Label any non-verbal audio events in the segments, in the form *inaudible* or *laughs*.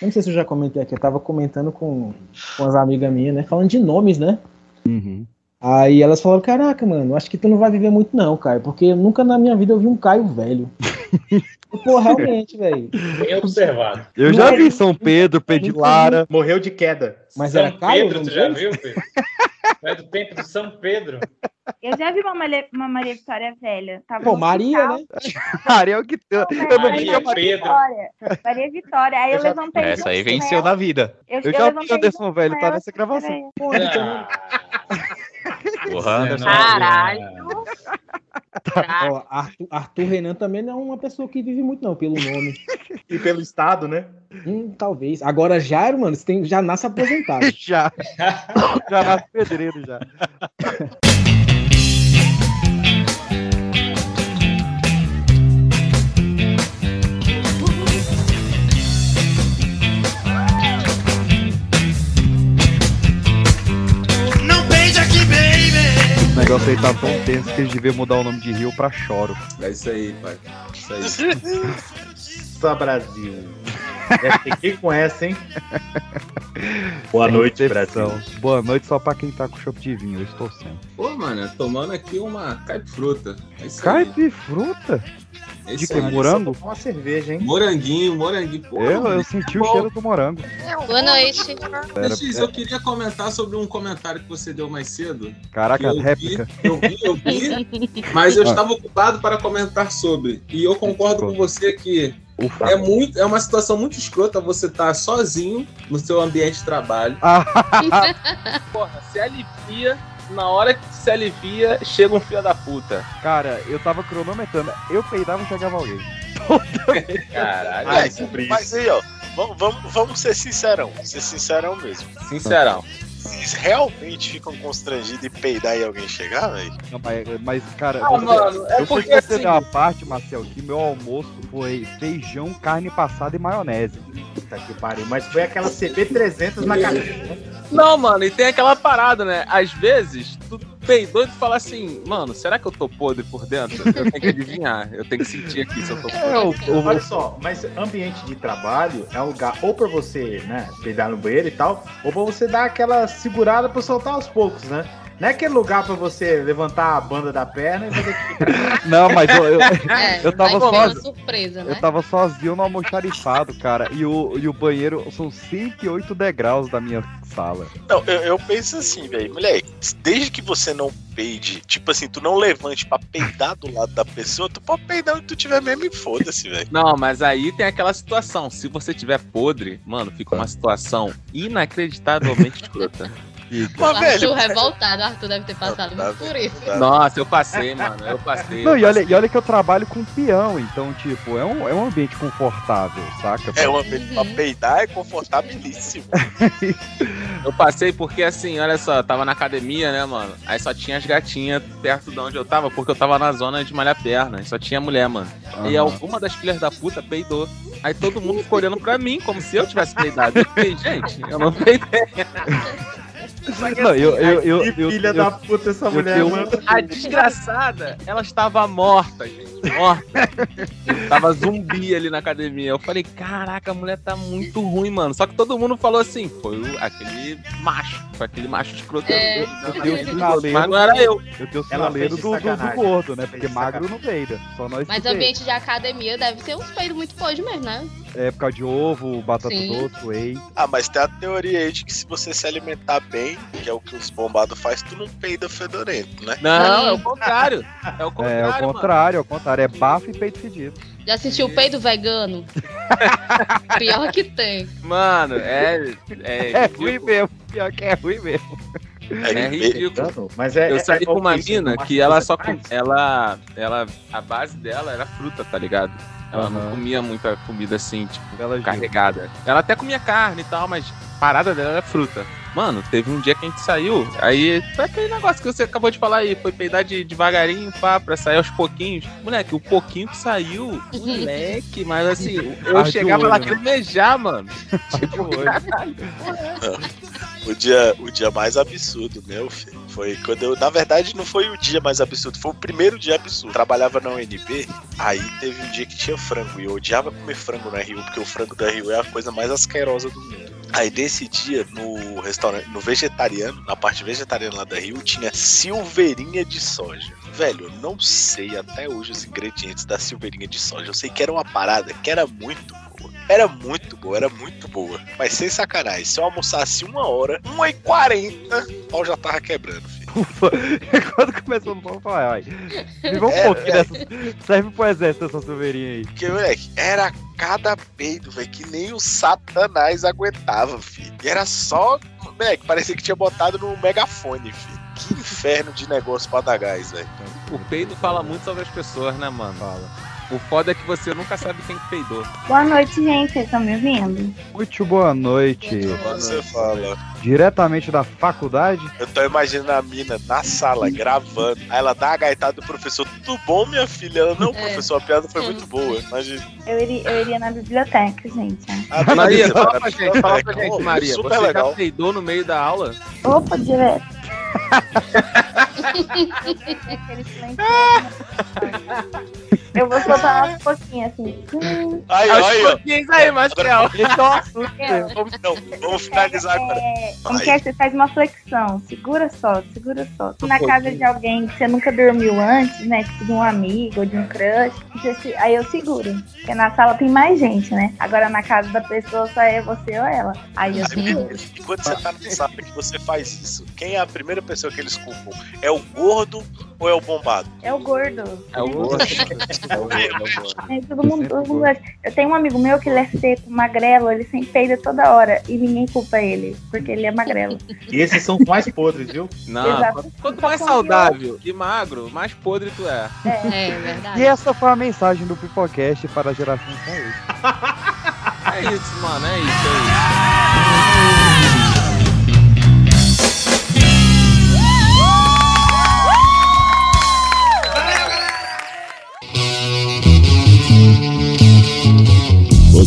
não sei se eu já comentei aqui, eu tava comentando com, com as amigas minhas, né? Falando de nomes, né? Uhum. Aí elas falaram, caraca, mano, acho que tu não vai viver muito não, Caio, porque nunca na minha vida eu vi um Caio velho. *laughs* Pô, realmente, velho. Bem observado. Eu já vi São Pedro, Pedilara. Morreu de queda. Mas São era Caio? Pedro, tu já viu, Pedro? *laughs* É do tempo do São Pedro. Eu já vi uma, Maria- uma Maria Vitória velha. Tava Pô, no Maria, hospital. né? *laughs* Ariel que eu não Maria tinha Maria Pedro. Vitória. Maria Vitória. Aí eu, Eu já- levantei. Essa aí venceu na vida. Eu, Eu eu já vi levantei Anderson velho, tá nessa gravação. Porra, Anderson. Caralho. Ó, Arthur, Arthur Renan também não é uma pessoa que vive muito não, pelo nome. *laughs* E pelo estado, né? Hum, talvez. Agora Jairo, mano, você tem, já nasce aposentado. *laughs* Já. *laughs* Já nasce pedreiro já. Negócio aí tá tão tenso que eles deviam mudar o nome de Rio pra Choro. É isso aí, pai. Isso aí. *laughs* Só Brasil. É, fiquei com essa, hein? Boa Sem noite, exceção. Brasil. Boa noite só pra quem tá com chopp de vinho, eu estou sendo. Pô, mano, tomando aqui uma caipifruta. É. Caipifruta? É De que? aí. Morango? Uma cerveja, hein? Moranguinho, moranguinho. Pô, Eu, eu senti bom. o cheiro do morango. Boa noite. Era- X, eu queria comentar sobre um comentário que você deu mais cedo. Caraca, Eu vi. réplica. Eu vi, eu vi, *laughs* mas eu estava ocupado para comentar sobre. E eu concordo com você que Ufa. é, muito, é uma situação muito escrota você estar sozinho no seu ambiente de trabalho. *laughs* Porra, se alivia, na hora que se alivia, chega um filho da puta. Cara, eu tava cronometrando. Eu peidava e chegava alguém. Caralho. Ai, Mas, mas aí, ó, vamos, vamos, vamos ser sincerão. Ser sincerão mesmo. Sincerão. Vocês realmente ficam constrangidos de peidar e alguém chegar, velho? Não, mas, mas, cara, Ah, você, mano, é eu porque fui assim. uma parte, Marcel, que meu almoço foi feijão, carne passada e maionese. Puta que pariu. Mas foi aquela CB300 na cabeça. Não, mano, e tem aquela parada, né? Às vezes, tu peidou e tu fala assim, mano, será que eu tô podre por dentro? Eu tenho que adivinhar, eu tenho que sentir aqui se eu tô podre. É, o, o, Olha só, mas ambiente de trabalho é um lugar ou pra você, né, peidar no banheiro e tal, ou pra você dar aquela segurada pra soltar aos poucos, né? Não é aquele lugar pra você levantar a banda da perna e fazer *laughs* Não, mas eu, eu, É, Eu tava sozinho. surpresa, eu né? tava sozinho no almoxarifado, cara. E o, e o banheiro são 108 degraus da minha sala. Não, eu, eu penso assim, velho, moleque, desde que você não peide, tipo assim, tu não levante pra peidar do lado da pessoa, tu pode peidar onde tu tiver mesmo e foda-se, velho. Não, mas aí tem aquela situação. Se você tiver podre, mano, fica uma situação inacreditavelmente *laughs* escrota. O Mas, Arthur velho, revoltado, o Arthur deve ter passado Tá muito por isso. Nossa, eu passei, mano. Eu passei. Não, eu e olha, passei. e olha que eu trabalho com peão, então, tipo, é um, é um ambiente confortável, saca? é uma vez pra peidar é confortabilíssimo. *laughs* Eu passei porque assim, olha só, eu tava na academia, né, mano? Aí só tinha as gatinhas perto de onde eu tava, porque eu tava na zona de malhar perna. E só tinha mulher, mano. E Aham. alguma das filhas da puta peidou. Aí todo mundo ficou olhando pra mim, como se eu tivesse peidado. Eu fiquei, gente, eu não peidei. Não, eu, eu, eu, Que eu, filha eu- da puta essa eu mulher, mano. A desgraçada, ela estava morta, gente. Morta. Tava zumbi ali na academia. Eu falei, caraca, a mulher tá muito ruim, mano. Só que todo mundo falou assim, foi o- aquele macho. Foi aquele macho escroto. É. eu tenho o sinaleiro, Mas não era eu. eu tenho o Ela sinaleiro do, do, do gordo, né? Porque magro não peida. Só nós Mas peida. ambiente de academia deve ser uns peidos muito podres mesmo, né? É por causa de ovo, batata Sim. doce, whey. Ah, mas tem a teoria aí de que se você se alimentar bem, que é o que os bombados faz, tu não peida fedorento, né? Não, é o contrário. É o É, contrário, ao mano. contrário, ao contrário. É bafo e peito fedido. Já assistiu o peido vegano? *laughs* Pior que tem. Mano, é. É, É ruim mesmo. Pior que é ruim mesmo. É ridículo. Mas é, Eu é- saí é com uma mina que ela só ela, ela, a base dela era fruta, tá ligado? Ela não Aham. comia muita comida assim, tipo, Ela carregada. Ela até comia carne e tal, mas a parada dela era fruta. Mano, teve um dia que a gente saiu, aí foi aquele negócio que você acabou de falar aí, foi peidar de devagarinho, pá, pra sair aos pouquinhos. Moleque, o pouquinho que saiu, *laughs* moleque, mas assim, eu Arde chegava olho, lá né? querendo mejar, mano. *laughs* Tipo, hoje. *laughs* O dia, o dia mais absurdo, meu filho. Foi quando eu. Na verdade, não foi o dia mais absurdo, foi o primeiro dia absurdo. Trabalhava na UNB, aí teve um dia que tinha frango. E eu odiava comer frango na Rio, porque o frango da Rio é a coisa mais asquerosa do mundo. Aí desse dia, no restaurante, no vegetariano, na parte vegetariana lá da Rio, tinha silveirinha de soja. Velho, eu não sei até hoje os ingredientes da silveirinha de soja. Eu sei que era uma parada que era muito boa. Era muito boa, era muito boa. Mas sem sacanagem, se eu almoçasse uma hora, 1h40, o pau já tava quebrando, filho. Ufa, *laughs* quando começou no pau, falar, ai, me vê um É, pouquinho é. dessa. Serve pro exército essa silveirinha aí. Porque, moleque, era cada peido, velho, que nem o satanás aguentava, filho. E era só, moleque, parecia que tinha botado no megafone, filho. Que inferno de negócio pra dar gás, velho. O peido fala muito sobre as pessoas, né, mano? Fala. O foda é que você nunca sabe quem que peidou. Boa noite, gente. Vocês estão me ouvindo? Muito boa noite. Quando você fala, Diretamente da faculdade. eu tô imaginando a mina na sala, gravando. Aí ela dá a gaitada do professor, tudo bom, minha filha? Ela, não, É. professor, a piada foi muito boa. Imagina. Eu iria, eu iria na biblioteca, gente. Ah, Maria, fala pra gente, fala pra É, gente, Maria. Super Você legal. já peidou no meio da aula? Opa, direto. Eu vou soltar umas pouquinhos assim. Aí, Aos aí, aí, Marcel. *laughs* Vamos, não, vamos finalizar agora. É, como Vai. que é? Você faz uma flexão. Segura só, segura só. Na casa de alguém que você nunca dormiu antes, né? Tipo de um amigo ou de um crush. aí eu seguro. Porque na sala tem mais gente, né? Agora na casa da pessoa só é você ou ela. Aí eu Aí, seguro. E quando você tá na sala que você faz isso, quem é a primeira pessoa que eles culpam? É o gordo ou é o bombado? É o gordo. É o gordo. É, todo mundo, todo mundo acha. Eu tenho um amigo meu que ele é seco, magrelo, ele sempre peida toda hora e ninguém culpa ele, porque ele é magrelo. E esses são os mais podres, viu? Não, Exato. quanto mais saudável e magro, mais podre tu é. É E verdade. essa foi a mensagem do Pipocast para a geração saúde. É isso, mano, é isso, é isso.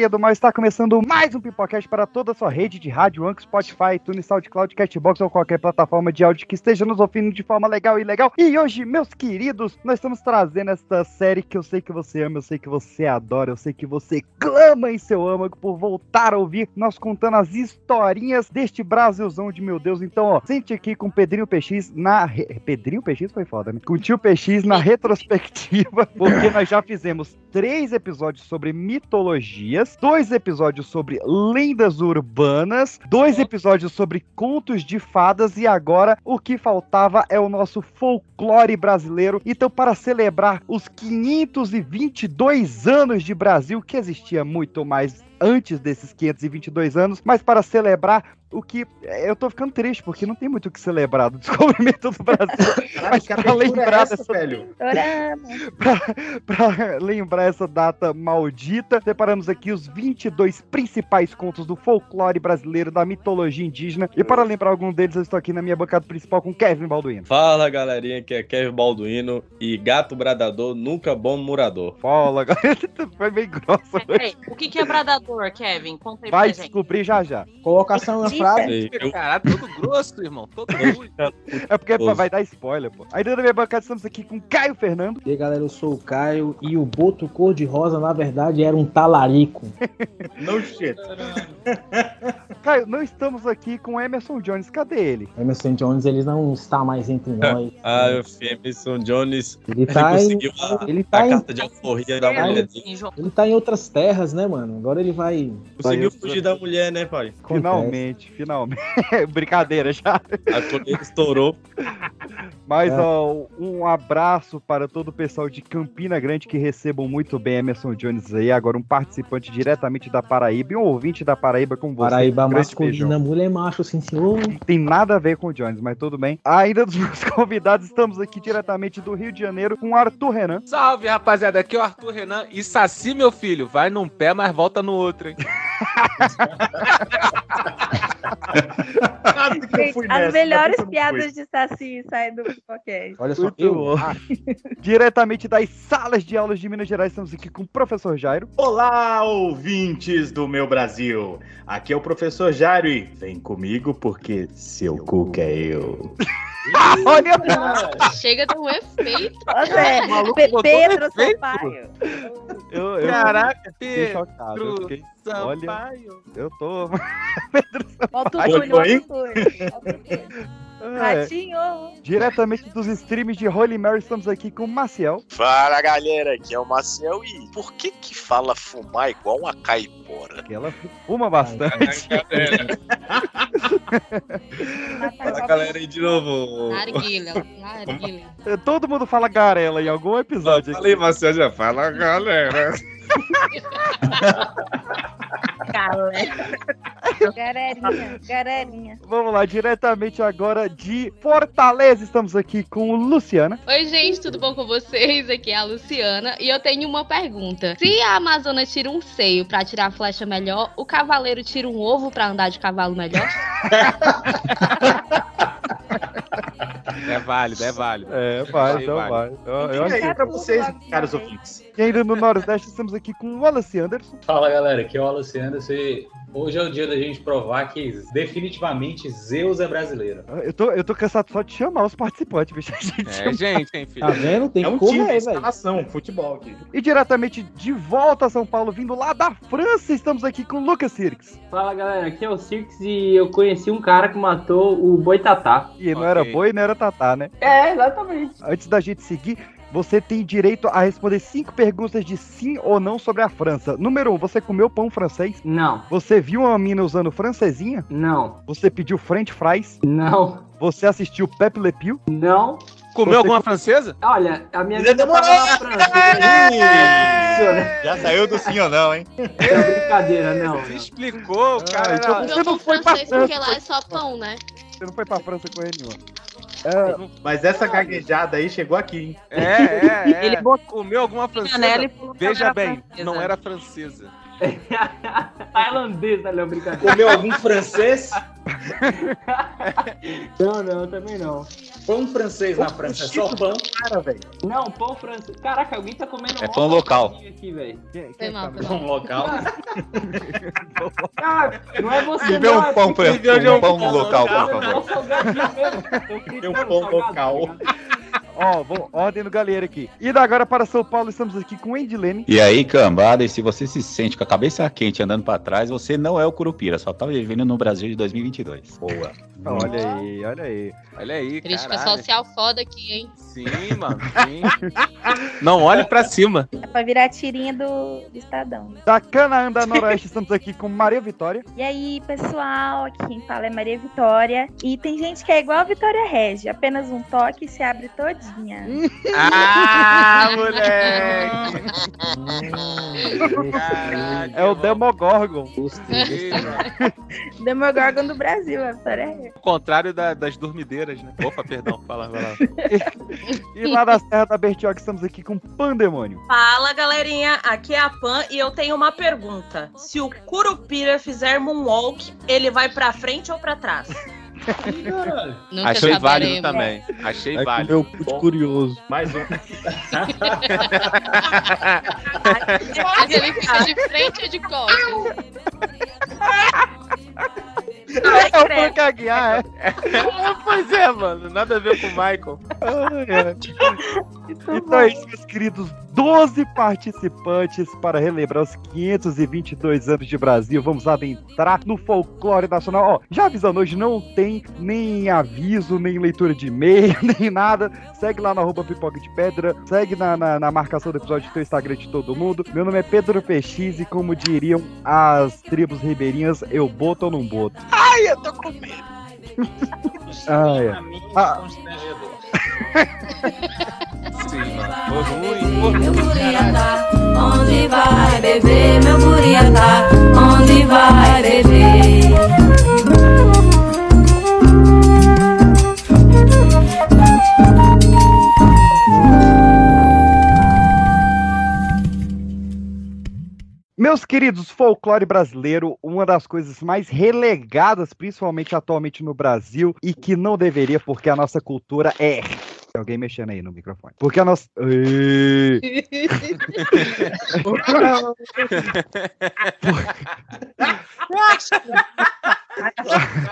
Galerinha do mal, está começando mais um Pipocast para toda a sua rede de rádio, Anchor, Spotify, iTunes, SoundCloud, Castbox ou qualquer plataforma de áudio que esteja nos ouvindo de forma legal e legal. E hoje, meus queridos, nós estamos trazendo esta série que eu sei que você ama, eu sei que você adora, eu sei que você clama em seu âmago por voltar a ouvir, nós contando as historinhas deste Brasilzão de meu Deus. Então, ó, sente aqui com o Pedrinho PX na... re- Pedrinho PX foi foda, né? Com o tio PX na *laughs* retrospectiva, porque nós já fizemos três episódios sobre mitologias, dois episódios sobre lendas urbanas, dois episódios sobre contos de fadas e agora o que faltava é o nosso folclore brasileiro. Então, para celebrar os 522 anos de Brasil, que existia muito mais antes desses 522 anos, mas para celebrar o que eu tô ficando triste porque não tem muito o que celebrar do *laughs* descobrimento do Brasil. Caralho, Mas que pra é lembrar essa, dessa- velho? *laughs* Chorando. Pra lembrar essa data maldita, separamos aqui os 22 principais contos do folclore brasileiro, da mitologia indígena. E para lembrar algum deles, eu estou aqui na minha bancada principal com Kevin Balduino. Fala galerinha, aqui é Kevin Balduino e gato bradador nunca bom murador. Fala, *laughs* galera. Foi bem grossa. O que, que é bradador, Kevin? Conta aí Vai pra gente. descobrir já já. Colocação frase. Caralho, todo grosso, irmão. Todo. É porque Nossa. vai dar spoiler, pô. Ainda na minha bancada estamos aqui com Caio Fernando. E aí, galera, eu sou o Caio e o boto cor-de-rosa, na verdade, era um talarico. *laughs* No shit. *laughs* Caio, não estamos aqui com Emerson Jones. Cadê ele? Emerson Jones, ele não está mais entre *laughs* nós. ah, eu fui Emerson Jones, Ele ele tá, em, conseguiu a, ele a tá em, carta de alforria da mulher dele. ele tá em outras terras, né, mano? Agora ele vai. Conseguiu Vai, fugir da mulher, né, pai? Finalmente, finalmente. *laughs* Brincadeira já. A colher estourou. Mas, É. ó, um abraço para todo o pessoal de Campina Grande que recebam muito bem Emerson Jones aí. Agora, um participante diretamente da Paraíba e um ouvinte da Paraíba com você. Paraíba masculina, mulher macho, sim, senhor. Não tem nada a ver com o Jones, mas tudo bem. Ainda dos meus *laughs* convidados, estamos aqui diretamente do Rio de Janeiro com o Arthur Renan. Salve, rapaziada. Aqui é o Arthur Renan. E Saci, meu filho, vai num pé, mas volta no outro, hein? *laughs* *laughs* Gente, as melhores piadas de Saci saem do Pipocast. Olha só, Muito eu. bom. Diretamente das salas de aulas de Minas Gerais, estamos aqui com o professor Jairo. Olá, ouvintes do meu Brasil. Aqui é o professor Jairo e vem comigo porque seu cuca é eu. *laughs* Olha, Chega de um efeito. Nossa, Pedro. Sampaio. eu, eu Caraca, fiquei chocado. Eu Pedro fiquei, olha, Sampaio. eu tô. Volta o Túlio, o. É, Ratinho. diretamente dos streams de Holy Mary, estamos aqui com o Maciel. Fala galera, aqui é o Maciel e por que que fala fumar igual uma caipora? Que ela fuma bastante. Fala galera aí de novo. Narguilha, narguilha. Todo mundo fala garela em algum episódio. aqui. Falei, Marcelo, já fala galera. Galera. Galerinha, galerinha. Vamos lá, diretamente agora de Fortaleza, estamos aqui com o Luciana. Oi, gente, tudo bom com vocês? Aqui é a Luciana e eu tenho uma pergunta. Se a Amazona tira um seio pra tirar a flecha melhor, o cavaleiro tira um ovo pra andar de cavalo melhor? *laughs* É válido, é válido. É, vai, então vai. válido. Eu, E aí pra vocês, caros ouvintes. que ainda no Nordeste estamos aqui com o Wallace Anderson. Fala galera, aqui é o Wallace Anderson e hoje é o dia da gente provar que definitivamente Zeus é brasileiro. Eu tô, eu tô cansado só de chamar os participantes, bicho. *laughs* A gente É gente, hein, filho? Tá vendo? Tem É um time, correr, velho. instalação, futebol aqui. E diretamente de volta a São Paulo, vindo lá da França, estamos aqui com o Lucas Sirks. Fala galera, aqui é o Six e eu conheci um cara que matou o Boitatá. E não Ok. era boi, não era tatá, né? É, exatamente. Antes da gente seguir, você tem direito a responder cinco perguntas de sim ou não sobre a França. Número um, você comeu pão francês? Não, Você viu uma mina usando francesinha? não, Você pediu french fries? não, Você assistiu Pepe Le Pew? não. Comeu Você alguma com- francesa? Olha, a minha Já vida tava demorou. na França. Já saiu do sim ou não, hein? É brincadeira, não. Você não. explicou, o cara então era... você não pão foi pra francês porque França. lá é só pão, né? Você não foi pra França com ele, nenhuma. É, Mas essa gaguejada aí chegou aqui, hein? É, é, *laughs* é. Ele botou Comeu alguma francesa? Veja bem, francesa. não era francesa. *laughs* Tailandês, tá, Léo? Brincadeira. Comeu algum francês? *laughs* Não, não, também não. Pão francês na França é só pão. Cara, velho. Não, pão francês. Caraca, alguém tá comendo É pão local. aqui, velho. Foi mal, tá- foi mal. Pão local. *laughs* Ah, não é você, Me vê não. um é pão, pra, um pão local, por favor. um mesmo. Tem um pão salgado, local. Ó, vamos, ordem no galera aqui. E da agora para São Paulo, estamos aqui com Endilene. E aí, cambada, e se você se sente com a cabeça quente andando pra trás, você não é o Curupira, só tá vivendo no Brasil de 2022. Boa. Olha aí, olha aí. Olha aí, Crítica caralho. social foda aqui, hein? Sim, mano, *laughs* sim. Não olhe pra cima. É pra virar tirinha do, do Estadão. Da Canaã da Noroeste, estamos aqui com Maria Vitória. E aí, pessoal, aqui quem fala é Maria Vitória. E tem gente que é igual a Vitória Regia, apenas um toque se abre Ah, *laughs* moleque! É o Demogorgon. Demogorgon do Brasil, a Vitória Regia. O contrário da- das dormideiras, né? Opa, perdão, fala, vai lá. *laughs* E lá da Serra da Bertioga, estamos aqui com Pandemônio. Fala, galerinha. Aqui é a Pan e eu tenho uma pergunta. Se o Curupira fizer moonwalk, ele vai pra frente ou pra trás? Nunca Achei válido também. Achei É válido. meu puto curioso. Mais um. Mas ele fica de frente ou de costas? É o. Frank Aguiar, é. pois é, mano. Nada a ver com o Michael. Então é isso, meus queridos. 12 participantes para relembrar os 522 anos de Brasil. Vamos adentrar no folclore nacional. Ó, já avisando, hoje não tem nem aviso, nem leitura de e-mail, *laughs* nem nada. Segue lá arroba pipoca de pedra. Segue na, na, na marcação do episódio do teu Instagram de todo mundo. Meu nome é Pedro PX e como diriam as tribos ribeirinhas, eu boto ou não boto? Ai, eu tô com medo. *laughs* Ah, é. Extremamente Ah. *laughs* Sim, mano. Ruim, Meu buriatá, onde vai beber? Meu buriatá, onde vai beber? Meus queridos, folclore brasileiro, uma das coisas mais relegadas, principalmente atualmente no Brasil, e que não deveria, porque a nossa cultura é. Tem *laughs* Alguém mexendo aí no microfone. Porque a nossa. *laughs*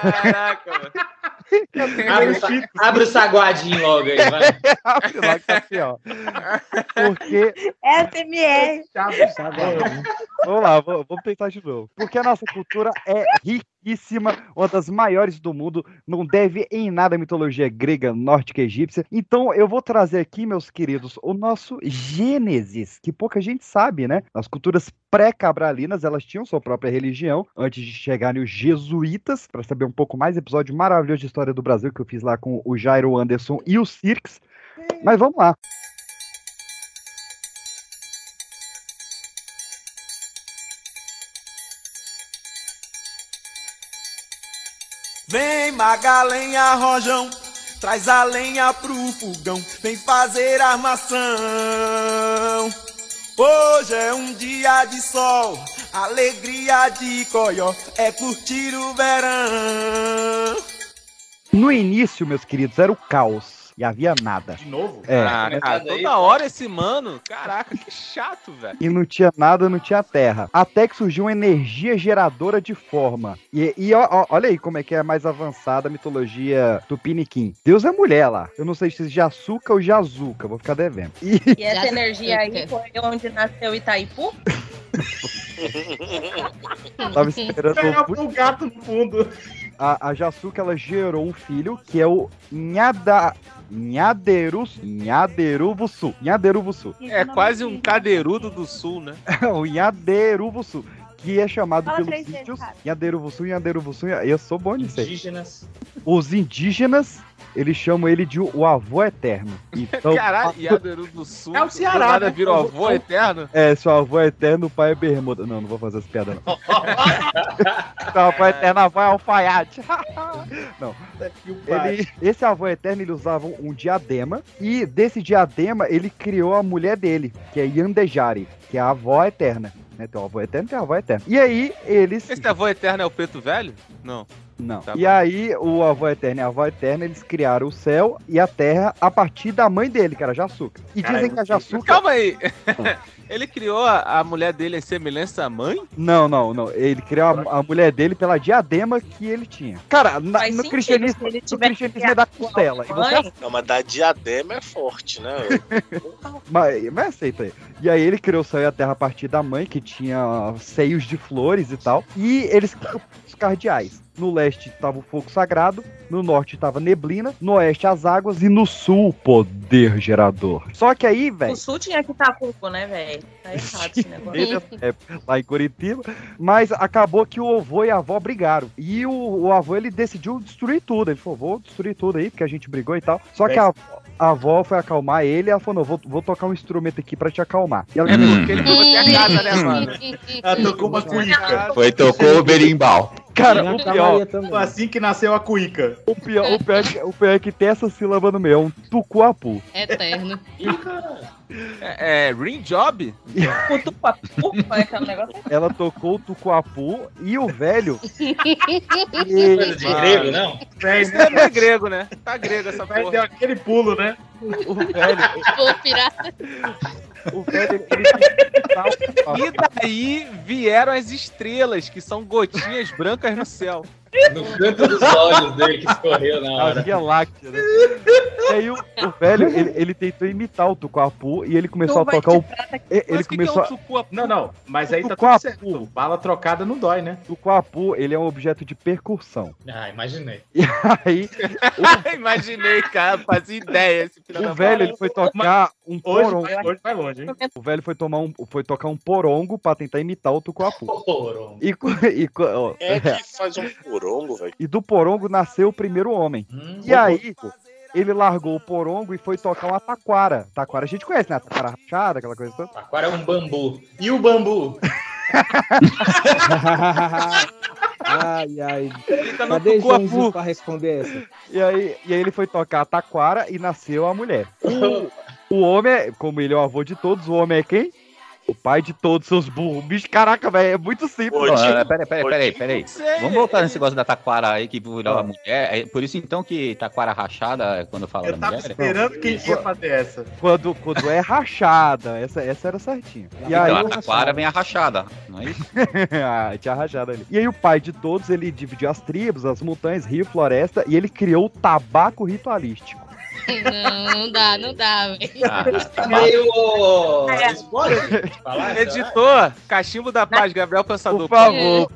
Caraca, mano. Abre, sa- abre o saguadinho logo aí, vai. Abre que tá aqui, ó. Porque. SMR. Vamos lá, vou- vamos tentar de novo. Porque a nossa cultura é riquíssima, uma das maiores do mundo, não deve em nada à mitologia grega, nórdica egípcia. Então eu vou trazer aqui, meus queridos, o nosso Gênesis, que pouca gente sabe, né? As culturas pré-cabralinas, elas tinham sua própria religião, antes de chegarem os jesuítas, para saber um pouco mais, episódio maravilhoso de história do Brasil que eu fiz lá com o Jairo Anderson e o Cirques. Mas vamos lá. Vem Magalenha Rojão, traz a lenha pro fogão, vem fazer armação. Hoje é um dia de sol, alegria de coió, é curtir o verão. No início, meus queridos, era o caos. E havia nada. De novo? É. Ah, cara, toda hora esse mano. Caraca, que chato, velho. E não tinha nada, não tinha terra. Até que surgiu uma energia geradora de forma. E, e ó- ó, olha aí como é que é mais avançada a mitologia do Piniquim. Deus é mulher lá. Eu não sei se é Jaçuca ou Jazuca, vou ficar devendo. E E essa energia aí foi onde nasceu Itaipu? *laughs* tava esperando Era o gato no fundo. a, a Jaçuca, ela gerou um filho que é o Nhada... Nhaderus, Nhaderuvuçu. Nhaderuvuçu. É quase um cadeirudo do sul, né? *laughs* o Nhaderuvuçu. Que é chamado Fala pelos três índios cara. Nhaderuvuçu, Nhaderuvuçu. Eu sou bom nisso aí. Indígenas. Os indígenas, eles chamam ele de o avô eterno. *laughs* Então, Caralho, sul. É o Ceará, né? virou avô eterno. É, seu avô eterno, o pai é bermuda. Não, não vou fazer essa piada, não. *laughs* seu avô eterno, avô é alfaiate. *laughs* não. Ele, esse avô eterno, ele usava um diadema. E desse diadema, ele criou a mulher dele, que é Yandejari, que é a avó eterna. Né? Tem o avô eterno, tem a avó eterna. E aí, eles... Esse avô eterno é o preto velho? Não. Não. Tá e bom. aí, o avô eterno e a avó eterna, eles criaram o céu e a terra a partir da mãe dele, que era Jaçuca. E dizem que a Jaçuca... Calma aí. *laughs* Ele criou a, a mulher dele em semelhança à mãe? Não, não, não. Ele criou a, a mulher dele pela diadema que ele tinha. Cara, na- Faz no sentido, cristianismo, ele no cristianismo é da costela. Você Não, mas da diadema é forte, né? *laughs* Mas, mas aceita aí. E aí ele criou o céu e a terra a partir da mãe, que tinha seios de flores e tal. E eles cardeais. No leste estava o fogo sagrado, no norte estava neblina, no oeste as águas e no sul o poder gerador. Só que aí, velho. O sul tinha que estar cuco, né, velho? Tá errado *laughs* esse negócio. É, lá em Curitiba, mas acabou que o avô e a avó brigaram. E o, o avô ele decidiu destruir tudo. Ele falou: vou destruir tudo aí, porque a gente brigou e tal. Só que a, a avó foi acalmar ele e ela falou: não, vou, vou tocar um instrumento aqui pra te acalmar. E ela É porque ele *laughs* pegou a casa, né, mano? Ela tocou uma cuíca. Foi, tocou o berimbau. Cara, o pior, assim que nasceu a cuíca. o pior, o pior, é que- o pior é que tem essa sílaba no meio, é um tucuapu. Eterno. É, é ring job? O tupapu, é aquele negócio. Ela tocou o tucuapu e o velho. *laughs* Coisa de grego, não? Isso não é grego, né? Tá grego essa Vai porra. deu aquele pulo, né? O velho, Pô, pirata. O velho, o E daí vieram as estrelas, que são gotinhas brancas no céu. No canto dos olhos dele que escorreu na A hora. Via Láctea, né? E aí o, o velho, ele, ele tentou imitar o Tucuapu e ele começou Tu a tocar de o. Ele Mas o que, que é começou um a. tucuapu? Não, não. Mas aí tá Tucuapu. tudo certo. Bala trocada não dói, né? O Tucuapu, ele é um objeto de percussão. Ah, imaginei. E aí, *laughs* Imaginei, cara, fazia ideia esse filho o velho, ele foi tocar um Hoje, porongo. vai, hoje vai longe, hein? O velho foi, tomar um, foi tocar um porongo pra tentar imitar o Tucuapu. Porongo. E, *laughs* e, ó, é que *laughs* faz um porongo, velho? e do porongo nasceu o primeiro homem. Hum, E aí, pô, ele largou o porongo e foi tocar uma taquara. Taquara a gente conhece, né? A taquara rachada, aquela coisa toda. Agora é um bambu. E o bambu? Ai, ai. tá no Cadê? Joãozinho pra responder essa? E aí, e aí ele foi tocar a taquara e nasceu a mulher. *laughs* O, o homem, é, como ele é o avô de todos, o homem é quem? O pai de todos, seus burros. Bicho, caraca, velho, é muito simples. Peraí, peraí, peraí, peraí. Vamos voltar nesse negócio da taquara aí que virou a mulher. É por isso então que taquara rachada, quando fala da mulher. Esperando que ele ia fazer essa. Quando, quando é rachada, essa, essa era certinha. E aí, então, a taquara vem a rachada, não é isso? *laughs* ah, tinha rachada ali. E aí o pai de todos, ele dividiu as tribos, as montanhas, rio, floresta, e ele criou o tabaco ritualístico. Não, não dá, não dá, velho. Meio. *laughs* É. Spoiler? Falar essa Editor, cachimbo da paz, Gabriel Pensador. Por favor.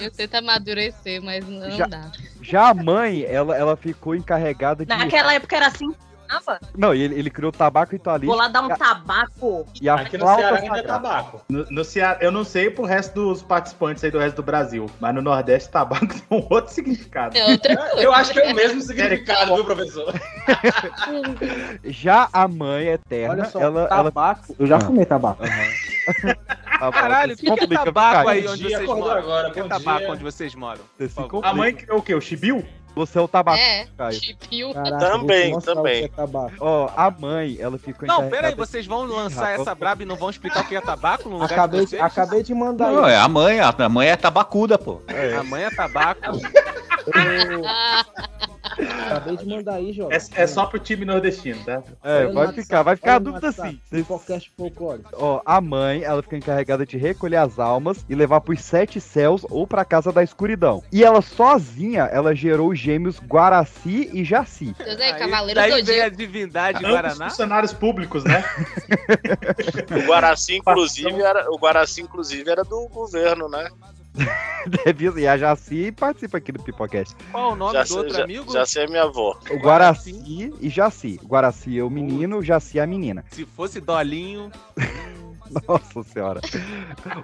Eu tento amadurecer, mas não Já- dá. Já a mãe, ela, ela ficou encarregada de. Naquela época era assim. Não, ele, ele criou o tabaco ritualístico. Vou lá dar um tabaco. E a Aqui no Ceará ainda é tabaco. No, no Ceará, eu não sei pro resto dos participantes aí do resto do Brasil, mas no Nordeste tabaco *laughs* tem um outro significado. É outra coisa. Eu acho que é o mesmo significado, viu, professor? *laughs* Já a mãe eterna, Olha só, ela, ela. tabaco. Eu já Ah. fumei tabaco. Bom, *laughs* Caralho, o que, que é tabaco aí onde Dia vocês moram? agora, o que é tabaco onde vocês moram? A mãe criou o quê? O chibiu? Você é o tabaco, É, Caio. chipiu. Caraca, Também, também. o é tabaco. Ó, a mãe, ela ficou Não, encarregada- pera aí, vocês vão lançar essa braba e não vão explicar o que é tabaco no lugar Acabei, de vocês? acabei de mandar Não, aí. é a mãe, a a mãe é tabacuda, pô. A mãe é tabaco. Eu- *laughs* Acabei de mandar aí, Jota. É, é só pro time nordestino, tá? É, Olha vai ficar, vai ficar a olha no dúvida assim. no podcast folclore. Ó, a mãe, ela fica encarregada de recolher as almas e levar pros sete céus ou pra casa da escuridão. E ela sozinha, ela gerou os gêmeos Guaraci e Jaci. Deus aí, Aí, Cavaleiro daí Zodíaco. vem a divindade Ambos Guaraná. funcionários públicos, né? O Guaraci, inclusive, era, o Guaraci, inclusive, era do governo, né? *laughs* Deve- E a Jaci participa aqui do Pipocast. Qual o nome Já, do outro já, amigo? sei a minha avó. O Guaraci e Jaci. O Guaraci é o menino, o Jaci é a menina. Se fosse Dolinho. *laughs* Nossa *laughs* senhora.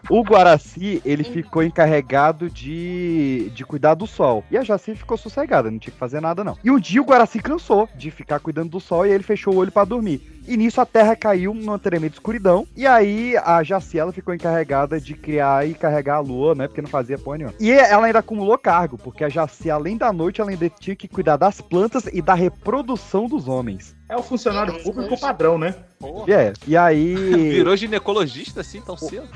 O Guaraci, ele ficou encarregado de, de cuidar do sol. E a Jaci ficou sossegada, não tinha que fazer nada não. E um dia o Guaraci cansou de ficar cuidando do sol e ele fechou o olho pra dormir. E nisso a terra caiu numa tremenda escuridão. E aí a Jaci, ela ficou encarregada de criar e carregar a lua, né? Porque não fazia porra nenhuma. E ela ainda acumulou cargo, porque a Jaci, além da noite, ela ainda tinha que cuidar das plantas e da reprodução dos homens. É o funcionário público padrão, né? E é, e aí... *laughs* Virou ginecologista assim tão cedo?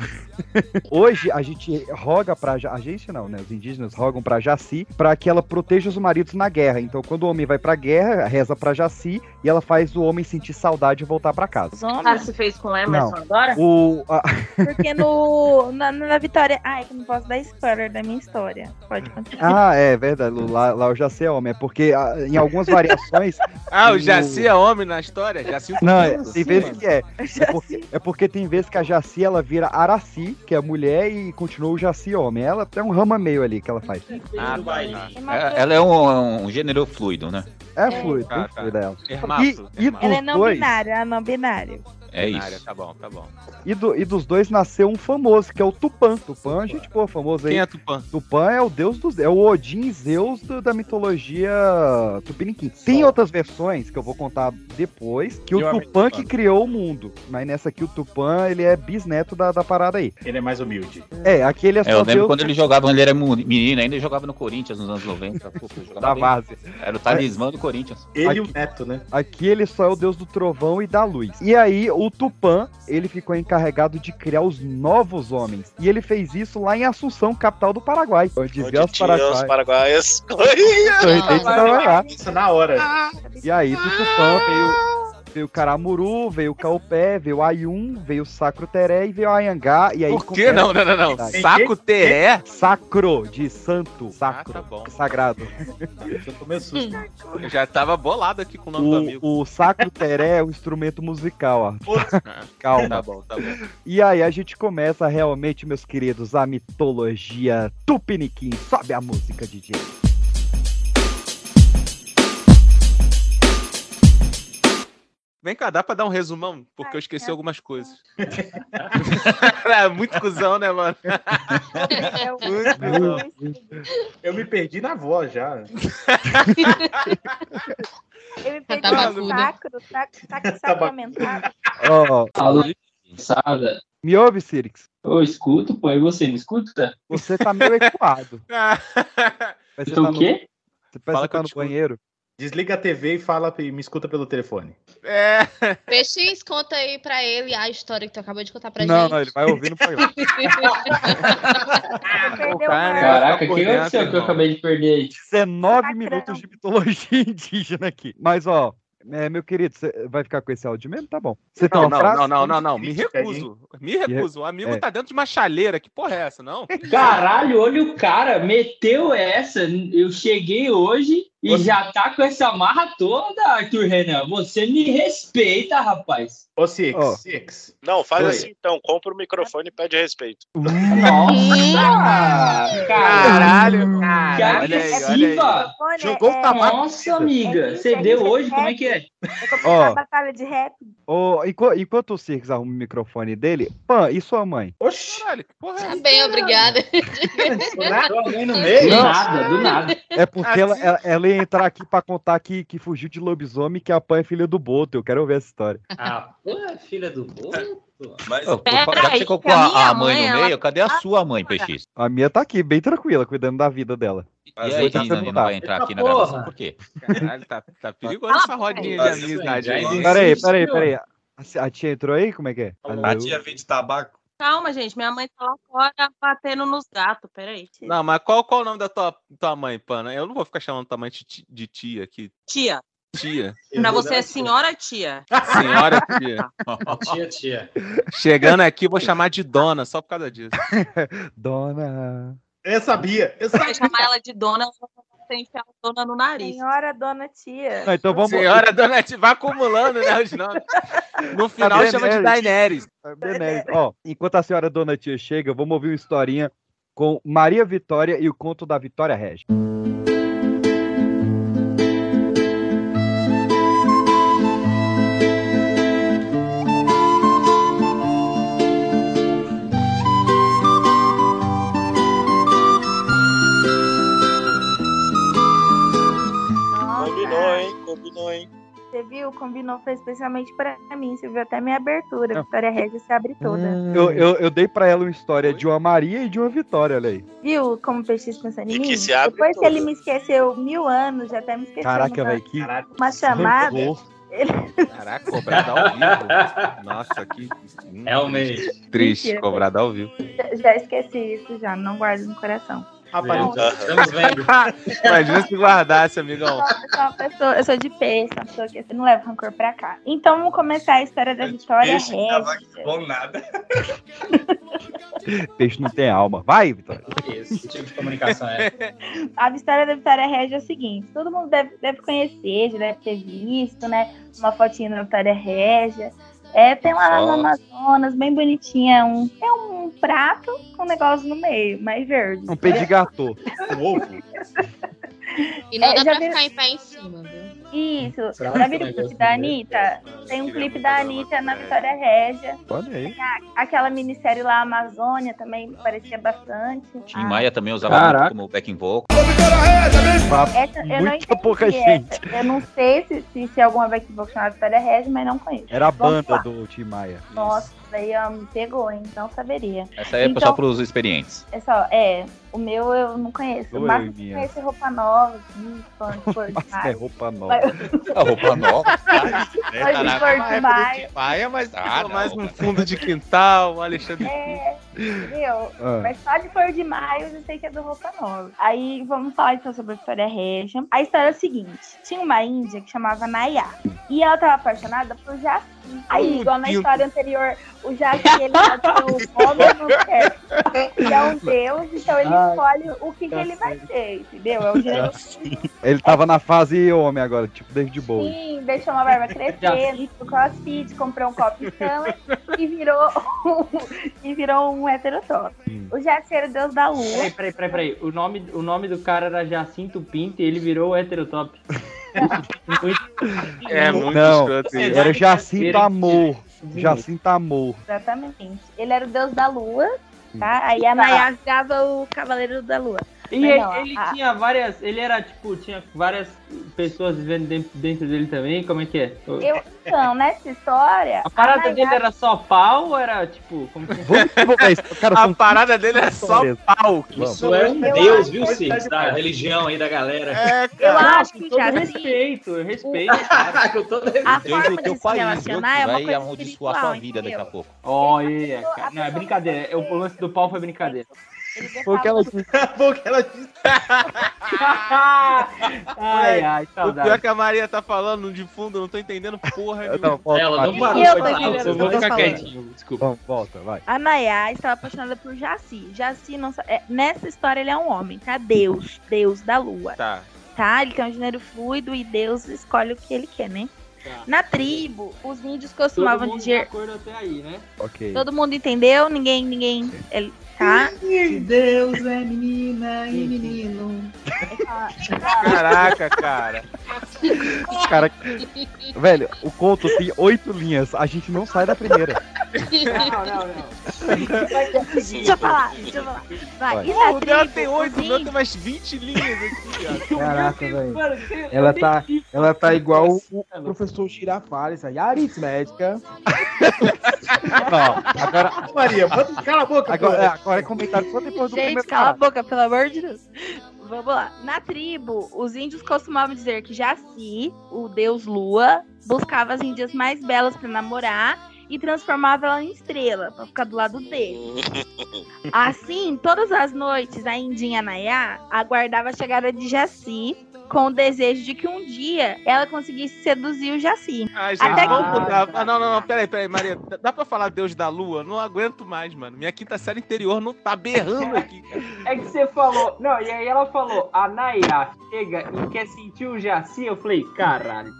*laughs* Hoje a gente roga pra. A gente não, né? Os indígenas rogam pra Jaci pra que ela proteja os maridos na guerra. Então, quando o homem vai pra guerra, reza pra Jaci e ela faz o homem sentir saudade e voltar pra casa. Homens. se fez com o Emerson Não. agora? O, a- *laughs* Porque no, na, na Vitória. Ai, que eu não posso dar spoiler da minha história. Pode continuar. ah, é verdade. Lá, lá o Jaci é homem. É porque ah, em algumas variações. *laughs* Ah, o Jaci é homem na história? Jaci Não, é, tem vezes que é. É porque, é porque tem vezes que a Jaci ela vira Araci, que é mulher, e continua o Jaci homem. Ela tem um rama meio ali que ela faz. Ah, tá, tá. É- ela é um, um gênero fluido, né? É fluido, Tá, bem tá. fluido ela. Hermato, E, e. Ela é não dois. Binário, é não binário. É isso. Tá bom, tá bom. E, do- e dos dois nasceu um famoso, que é o Tupã. Tupã, a gente, pô, famoso aí. Quem é Tupã? Tupã é o deus dos. É o Odin Zeus do- da mitologia tupiniquim. Tem outras versões que eu vou contar depois, que o Tupã que criou o mundo. Mas nessa aqui, o Tupã, ele é bisneto da, da parada aí. Ele é mais humilde. É, aqui ele é É, só eu lembro Deus quando ele jogava, quando ele era menino ainda, ele jogava no Corinthians nos anos 90. Pô, da base. Era o talismã do Corinthians. Ele e Aqui- o Neto, né? Aqui ele só é o deus do trovão e da luz. E aí, o Tupã, ele ficou encarregado de criar os novos homens. E ele fez isso lá em Assunção, capital do Paraguai. Onde Onde os tinha os paraguaios. Paraguai. *laughs* Isso na hora. E aí, do Tupã veio, veio o Caramuru, veio o Caupé, veio o Ayum, veio o Sacro Teré e veio o Ayangá. E aí Por que não? Não, não, não. Saco teré? Sacro, de santo, sacro, Ah, tá bom. sagrado. Eu tomei susto. Eu já tava bolado aqui com o nome do amigo. O, o Sacro Teré é um instrumento musical, ó. Ah, *laughs* Calma. Tá bom, tá bom. E aí a gente começa realmente, meus queridos, a mitologia Tupiniquim. Sobe a música, DJ. Vem cá, dá pra dar um resumão? Porque eu esqueci algumas coisas. *laughs* é muito cuzão, né, mano? *laughs* muito cuzão. Eu me perdi na voz já. Eu me perdi Tá no sacro, saco, *laughs* saco sacramentado. Ó, Sada. Me ouve, Sirix? Eu escuto, pô, e você me escuta? Você tá meio ecoado. Mas Eu tô o no- quê? Você parece que tá no banheiro. Desliga a TV e fala e me escuta pelo telefone. É. PX, conta aí pra ele a história que tu acabou de contar pra Não, gente. não, ele vai ouvir no *laughs* programa. Caraca, o que aconteceu que eu acabei de perder aí? 19 minutos de mitologia *laughs* indígena aqui. Mas, ó, é, meu querido, você vai ficar com esse áudio mesmo? Tá bom. Você tem Não, uma não, frase? não, não, não, não. Me recuso. Me recuso. O amigo É. tá dentro de uma chaleira. Que porra é essa, não? Caralho, olha o cara, meteu essa. Eu cheguei hoje e já tá com essa marra toda, Arthur Renan. Você me respeita, rapaz. Ô, Six, Ó. Six. Não, faz Oi. assim então, compra o microfone e pede respeito. Nossa! Caralho, Que cara. Olha aí, agressiva! Jogou é- o tabaco. Nossa, amiga. é Você deu é hoje? Como é que é? Ó. a batalha de rap. Enqu- enquanto o Cirques arruma o microfone dele, Pan, e sua mãe? Oxi! Caralho, que porra é Tá bem, obrigada. Do nada, do nada. É porque ela, ela, ela entrar aqui pra contar que, que fugiu de lobisomem que a Pan é filha do Boto. Eu quero ver essa história. Ah, porra, filha do Boto. Mas, já que você colocou a a, mãe mãe, no ela- meio, cadê a sua mãe, PX? A minha tá aqui, bem tranquila, cuidando da vida dela. E aí, Tá não vai entrar aqui na Porra. gravação, por quê? Caralho, tá, tá perigoso essa rodinha de amizade aí. Peraí, peraí, peraí. A, a tia entrou aí? Como é que é? A tia vem de tabaco. Calma, gente. Minha mãe tá lá fora batendo nos gatos. Peraí. Não, mas qual, qual o nome da tua, tua mãe, Pana? Eu não vou ficar chamando tua mãe de ti- de tia aqui. Tia. Tia. Pra você é senhora tia. Senhora tia. *laughs* Tia, tia. Chegando aqui, vou chamar de dona, só por causa disso. *laughs* Dona. Eu sabia. Eu Se você chamar ela de dona, você enfiar a dona no nariz. Senhora, dona tia. Não, então vamos. Senhora dona tia, vai acumulando, né, os nomes. No final Tá chama de Daenerys. Daenerys. Daenerys. Ó, enquanto a senhora Dona Tia chega, vamos ouvir uma historinha com Maria Vitória e o conto da Vitória Regia. Você viu? Combinou, foi especialmente pra mim. Você viu até minha abertura. Vitória Regia se abre toda. Eu, eu, eu dei pra ela uma história de uma Maria e de uma Vitória, olha aí. Viu como o PX pensando em mim? que Depois que toda. ele me esqueceu mil anos, já até me esqueceu. Caraca, velho, que. Uma chamada. Caraca, cobrado ao vivo. Nossa, que. Realmente. Triste, cobrado ao vivo. Já- Já esqueci isso, já. Não guardo no coração. Rapaz, Estamos vendo. *laughs* Imagina se guardasse, amigão. Eu pessoa, eu sou de peixe, uma pessoa que não leva rancor pra cá. Então vamos começar a história da Vitória Peixe, cavaco, bom nada. *laughs* Peixe não tem alma. Vai, Vitória. Esse tipo de comunicação é. *laughs* A história da Vitória Regia é o seguinte: todo mundo deve, deve conhecer, já deve ter visto, né? Uma fotinha da Vitória Regia. É, tem lá no. Amazonas, bem bonitinha. Um, é um prato com um negócio no meio, mais verde. Um pedigatô. Um ovo. *laughs* E não É, dá já pra vi- ficar em pé em cima, viu? Isso. Será Já viram o clipe da de Anitta? Tem um clipe da Anitta na Vitória Regia. Olha aí. A- aquela minissérie lá, Amazônia, também parecia bastante. Tim Maia também usava Caraca. muito como backing vocal. Essa, eu não Muita pouca essa. gente. Eu não sei se, se, se alguma back vocal chamada Vitória Regia, mas não conheço. Era a Vamos banda lá. do Tim Maia. Nossa, daí ó, me pegou, hein? Não saberia. Essa aí é Então, só pros experientes. É só, é, o meu eu não conheço. Oi, que minha. conheço é roupa nova, assim, fã de cor de Nossa, é roupa nova. A roupa nova. Fã de cor de maio. Maia, mas Ah, mais um fundo de quintal, Alexandre. É, entendeu? Ah. Mas só de cor de maio eu sei que é do Roupa Nova. Aí vamos falar então sobre a Vitória Regia. A história é o seguinte: tinha uma índia que chamava Nayá. E ela tava apaixonada por Jaci. Aí, igual na história anterior, o Jaci ele ser o homem. Ele é um deus, então ele Ai, escolhe o que, que ele vai ser, entendeu? É o gênero Ele tava na fase homem agora, tipo David Bowie. Sim, deixou uma barba crescer, *laughs* no crossfit, comprou um copo Stanley e virou, e virou um heterotop. O Jaci era o deus da lua. Peraí, peraí, peraí, peraí. O nome, o nome do cara era Jacinto Pinto e ele virou o heterotop. É muito Não, escroto era Jacinto Amor. Jacinto Amor. Exatamente. Ele era o deus da lua, tá? Aí a Nayá virava o cavaleiro da lua. E ele, não, ele a- tinha várias. Ele era, tipo, tinha várias pessoas vivendo dentro, dentro dele também? Como é que é? Eu, então, nessa história. A parada Nayá- dele era só pau ou era, tipo. Como que... *laughs* a parada dele é só pau. Isso é um deus, viu, Cid? Da religião aí da galera. É, Eu acho que já respeito, eu respeito. *laughs* Com todo A forma do teu país, viu? relacionar é uma Vai amaldiçoar a sua vida daqui a pouco. Olha, cara. Não, é brincadeira. O lance do pau foi brincadeira. Porque *laughs* ela disse. Porque ela disse. ai, ai, O pior saudade. é que a Maria tá falando de fundo, eu não tô entendendo porra nenhuma. volta, Ela não parou, Eu tô coitada. entendendo, Eu vou eu tô ficar falando. quietinho, desculpa. Vamos, volta, vai. A Nayá estava apaixonada por Jaci. Jaci, não, é, nessa história, ele é um homem, tá? Deus. Deus da lua. Tá. Tá? Ele tem um gênero fluido e Deus escolhe o que ele quer, né? Na tribo, os índios Todo costumavam mundo de dizer. acordo até aí, né? Ok. Todo mundo entendeu? Ninguém, ninguém. Ele, tá? Deus é menina e menino. Caraca, cara. Cara, velho, o conto tem oito linhas. A gente não sai da primeira. Não, não, não. Deixa eu falar, deixa eu falar. Vai. Vai. E O dela tem oito, o meu tem mais 20 linhas aqui, cara. Caraca, velho. Ela tá, ela tá igual o professor Girafales aí. Aritmética. Não, *laughs* agora, Maria, cala a boca. agora, agora é comentário só depois do Gente, primeiro cala a boca, pelo amor de Deus. Vamos lá. Na tribo, os índios costumavam dizer que Jaci, o deus lua, buscava as índias mais belas pra namorar e transformava ela em estrela, pra ficar do lado dele. Assim, todas as noites, a indinha Nayá aguardava a chegada de Jaci com o desejo de que um dia ela conseguisse seduzir o Jaci. Ai, gente, Até que- mudar. Ah, não, não, não, peraí, peraí, Maria. Dá- Dá pra falar Deus da Lua? Não aguento mais, mano. Minha quinta série interior não tá berrando aqui. É que você falou. Não, e aí ela falou, a Nayá chega e quer sentir o Jaci. Eu falei, caralho.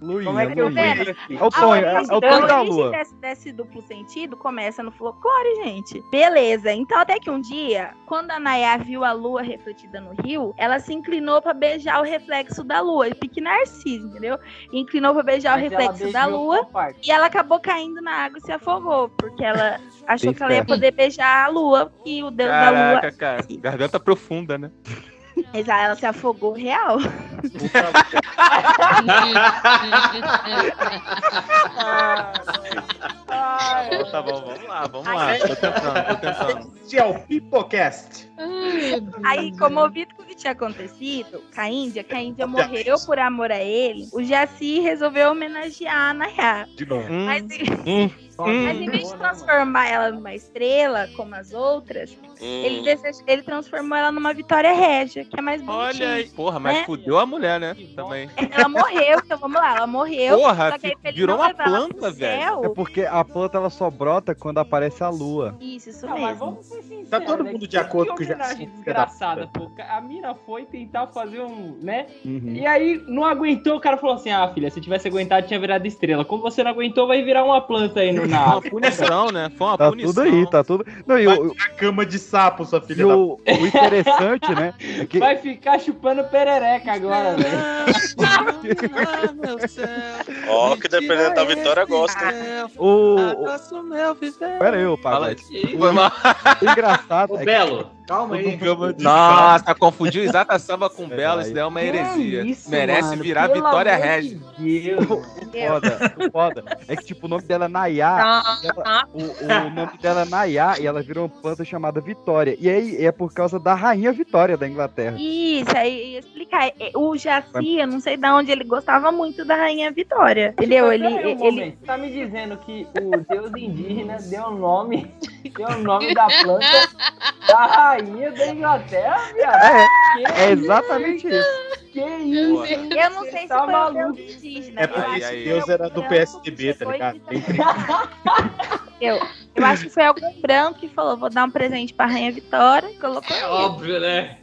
Luinha, Como é que eu fiz aqui? É o Tonho, é, é o Tonho da a origem Lua. desse, desse duplo sentido começa no folclore, gente. Beleza. Então, até que um dia, quando a Nayá viu a lua refletida no rio, ela se inclinou pra beijar o reflexo da lua. Pique Narciso, entendeu? Inclinou pra beijar Mas o reflexo da lua. E ela acabou caindo na água e se afogou, porque ela achou Bem que ela ia poder beijar a lua, que o deus da lua. Caraca, cara. Garganta profunda, né? Exato, ela se afogou real. Então tá bom, vamos lá, vamos lá. Tô tentando, tô tentando. Este é o Pipocast. Aí, comovido com o que tinha acontecido com a Índia, que a Índia morreu por amor a ele, o Jaci resolveu homenagear a Nayá. De novo. Hum, Mas, hum, mas em vez de transformar ela numa estrela, como as outras, ele, dese- ele transformou ela numa Vitória Régia, que é mais bonitinha. Olha aí. Porra, mas né? fudeu a mulher, né? Também. Ela morreu, então vamos lá, ela morreu. Porra, só que aí, virou uma planta, velho. É porque a planta ela só brota quando aparece a lua. Isso, isso Não, mas mesmo. vamos ser sinceros. Tá todo né? mundo de Que acordo com homenagem Jaci. desgraçada, pô. A mina foi tentar fazer um, né? Uhum. E aí não aguentou, o cara falou assim: "Ah, filha, se tivesse aguentado tinha virado estrela. Como você não aguentou, vai virar uma planta aí no *laughs* na Uma punição, né? Foi uma Tá punição. tudo aí, tá tudo. Não, e, o, A cama de sapo, sua e filha da o, o interessante, né? É que Vai ficar chupando perereca agora, velho. Ó, que dependendo da vitória, gosta. o. O Pera aí, ô Fala. Foi mal. O engraçado Ô, é que Belo, calma aí. Nossa, confundiu Exata Samba com Belo, isso daí é uma heresia. isso, Merece mano, virar Vitória Regia. de foda, o foda. É que, tipo, o nome dela é Nayá. Ah, ela- o, o nome dela é Nayá e ela virou uma planta chamada Vitória. E aí é por causa da rainha Vitória da Inglaterra. Isso, aí ia explicar. É, O Jaci, eu não sei de onde ele gostava muito da Rainha Vitória. Entendeu? Ele, um ele, momento, Tá me dizendo que o deus indígena deu o nome, *laughs* deu o nome da planta da *laughs* rainha da Inglaterra, viado? É, Que é exatamente isso. Que isso? eu não sei se Tá foi maluco. o deus indígena. É eu porque esse Deus era do PSDB, tá ligado? *laughs* Eu, eu acho que foi algum branco que falou: vou dar um presente pra Rainha Vitória. Colocou É ele. óbvio, né?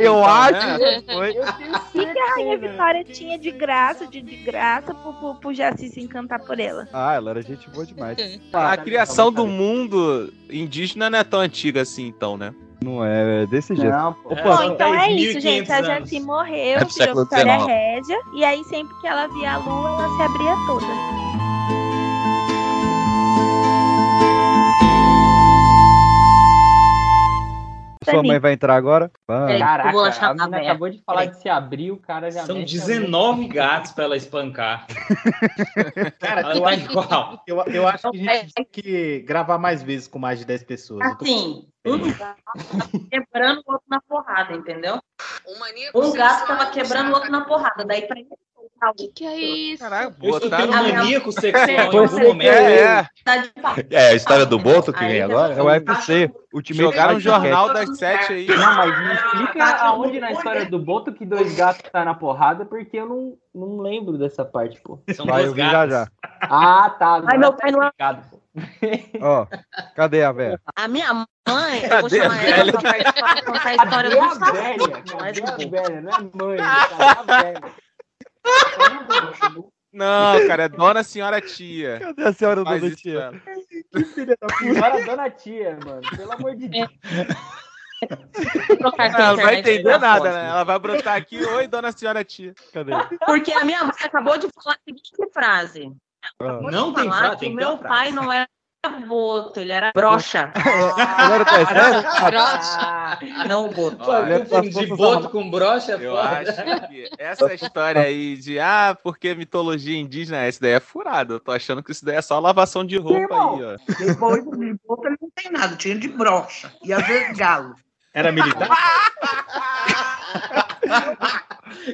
Eu *laughs* acho né? que foi. Eu O que, que a Rainha. Vitória tinha de graça, de, de graça, pro, pro, pro Jaci se encantar por ela? Ah, ela era gente boa demais. A criação do mundo indígena não é tão antiga assim, então, né? Não é, é desse jeito. Não, Ô, Bom, então é isso, 10.500 gente. A. Jaci morreu, É virou Vitória. Régia, e aí sempre que ela via a lua, ela se abria toda. Sua mãe vai entrar agora? Vai. Caraca, vou achar a menina aberto. acabou de falar que se abriu, o cara já São mexe a 19 gatos pra ela espancar. *laughs* Cara, Ela eu tá acho, igual. eu, eu acho que a gente tem que gravar mais vezes com mais de 10 pessoas. Assim, um gato tava quebrando o outro na porrada, entendeu? Um gato tava quebrando o outro na porrada. Daí pra ele o que, que é isso? Escutei Botaram um maníaco sexual em Foi algum momento. querer. Tá de papo. É a história do Boto que vem agora? É o UFC. Ultimate Jogaram um Fighting jornal das sete aí. Não, mas me explica aonde na história do Boto que dois gatos tá na porrada, porque eu não, não lembro dessa parte, pô. São Vai, eu vi já já. Ah, tá. agora meu tá pai não é-. Ó, cadê a velha? A minha mãe, eu vou Cadê a chamar ela velha? pra contar a história Cadê do Saci. velha? Não é Cadê do a Boto. velha? Não é mãe, cadê a velha? Não, cara, é Dona Senhora Tia. Cadê a senhora Faz dona isso tia? Que filha da puta. Senhora Dona Tia, mano. Pelo amor de Deus. Trocar Ela não vai entender na nada, foto. né? Ela vai brotar aqui, oi, Dona Senhora Tia. Cadê? Porque a minha mãe acabou de falar a seguinte frase. Ah. Não tem frase, que tem meu frase. pai não era boto, ele era brocha. *laughs* Ele era do exército? Ah, Não o boto. É de boto com brocha é Eu acho que essa história aí de, ah, porque mitologia indígena, essa daí é furada. Eu tô achando que isso daí é só lavação de roupa aí, ó. *laughs* Depois de boto ele não tem nada, tinha de brocha. E às vezes galo. Era militar? *laughs*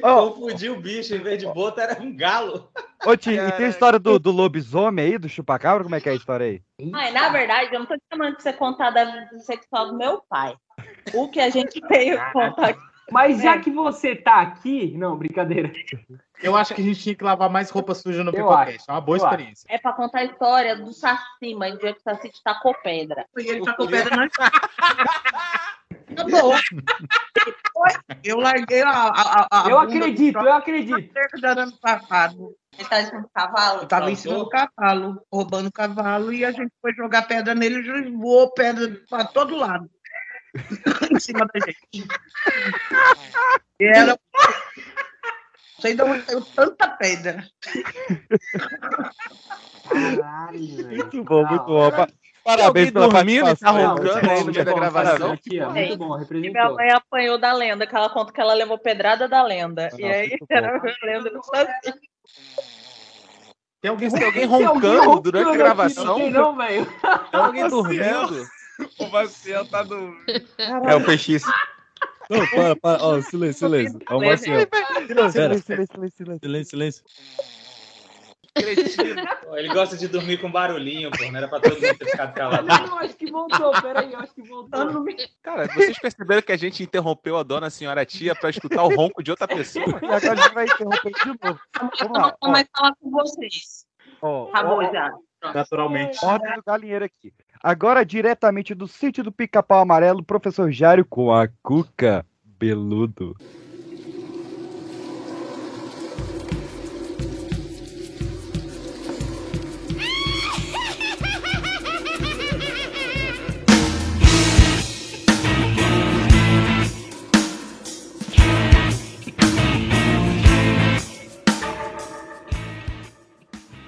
Confundi o bicho, em vez de boto era um galo. Ô, Tim, e tem a história do, do lobisomem aí, do chupacabra? Como é que é a história aí? Mas, na verdade, eu não tô te chamando pra você contar da vida sexual do meu pai. O que a gente veio contar aqui. Mas já que você tá aqui. Não, brincadeira. Eu acho que a gente tinha que lavar mais roupa suja no Pipocast. É uma boa Eu acho. experiência. É pra contar a história do Saci, mas o dia que o Saci tacou pedra. E ele tacou pedra na *laughs* Tá bom. *laughs* Eu larguei a. a, a Eu acredito, do eu acredito. ano passado. Ele tá em cima do cavalo. Eu tava em cima do cavalo, roubando o cavalo, e a gente foi jogar pedra nele e voou pedra pra todo lado. *laughs* em cima da gente. E era. Não *laughs* sei de onde saiu tanta pedra. Muito bom, muito bom. Pa- Parabéns pela dormindo e tá roncando aí no meio da gravação? Tia, muito bom, E minha representou. mãe apanhou da lenda, que ela conta que ela levou pedrada da lenda. e aí era a lenda do. Tem alguém, Tem alguém Tem alguém roncando durante a aqui, gravação? Não tem não, velho. Tem alguém dormindo? *laughs* O Maciel tá dormindo. É o PX. Não, para, para. Ó, silêncio, silêcio. Ó, o Marcelo. Silêncio, silêncio, silêncio, silêncio. Silêncio, Ele gosta de dormir com barulhinho, pô. Não era pra todo mundo ter ficado calado. Não, acho que voltou, peraí, eu acho que voltou. Cara, vocês perceberam que a gente interrompeu a Dona Senhora Tia pra escutar o ronco de outra pessoa? E agora a gente vai interromper de novo. Vamos Eu lá. não vou mais falar com vocês. Acabou ó, já. Naturalmente. Ordem do galinheiro aqui. Agora, diretamente do sítio do Pica-Pau Amarelo, professor Jário com a Cuca Beludo.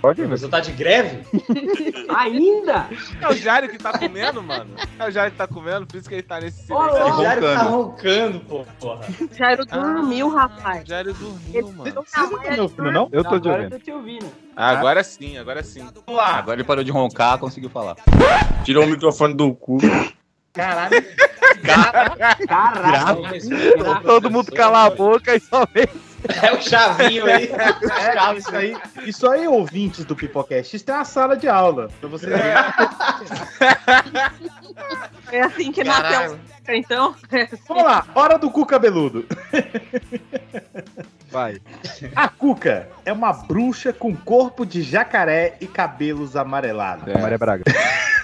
Pode ir, Você tá de greve? *laughs* Ainda? É o Jário que tá comendo, mano. É o Jário que tá comendo, por isso que ele tá nesse silêncio. Olá. O Jário tá roncando. pô. Porra. Jairo dormiu, rapaz. O Jário dormiu, mano. Vocês não estão me ouvindo, não? Eu tô te Agora eu ouvindo. tô te ouvindo. Ah, agora sim, agora sim. Agora ele parou de roncar, conseguiu falar. Tirou o microfone do cu. Caralho. Caraca. Todo mundo calar a boca e só vem. *laughs* É o chavinho aí. É, isso aí, isso aí, ouvintes do Pipocast, isso é uma sala de aula. Pra vocês verem. *laughs* É assim que nasceu. Então, Vamos lá, hora do cu cabeludo. Vai. A Cuca é uma bruxa com corpo de jacaré e cabelos amarelados. É. Maria Braga.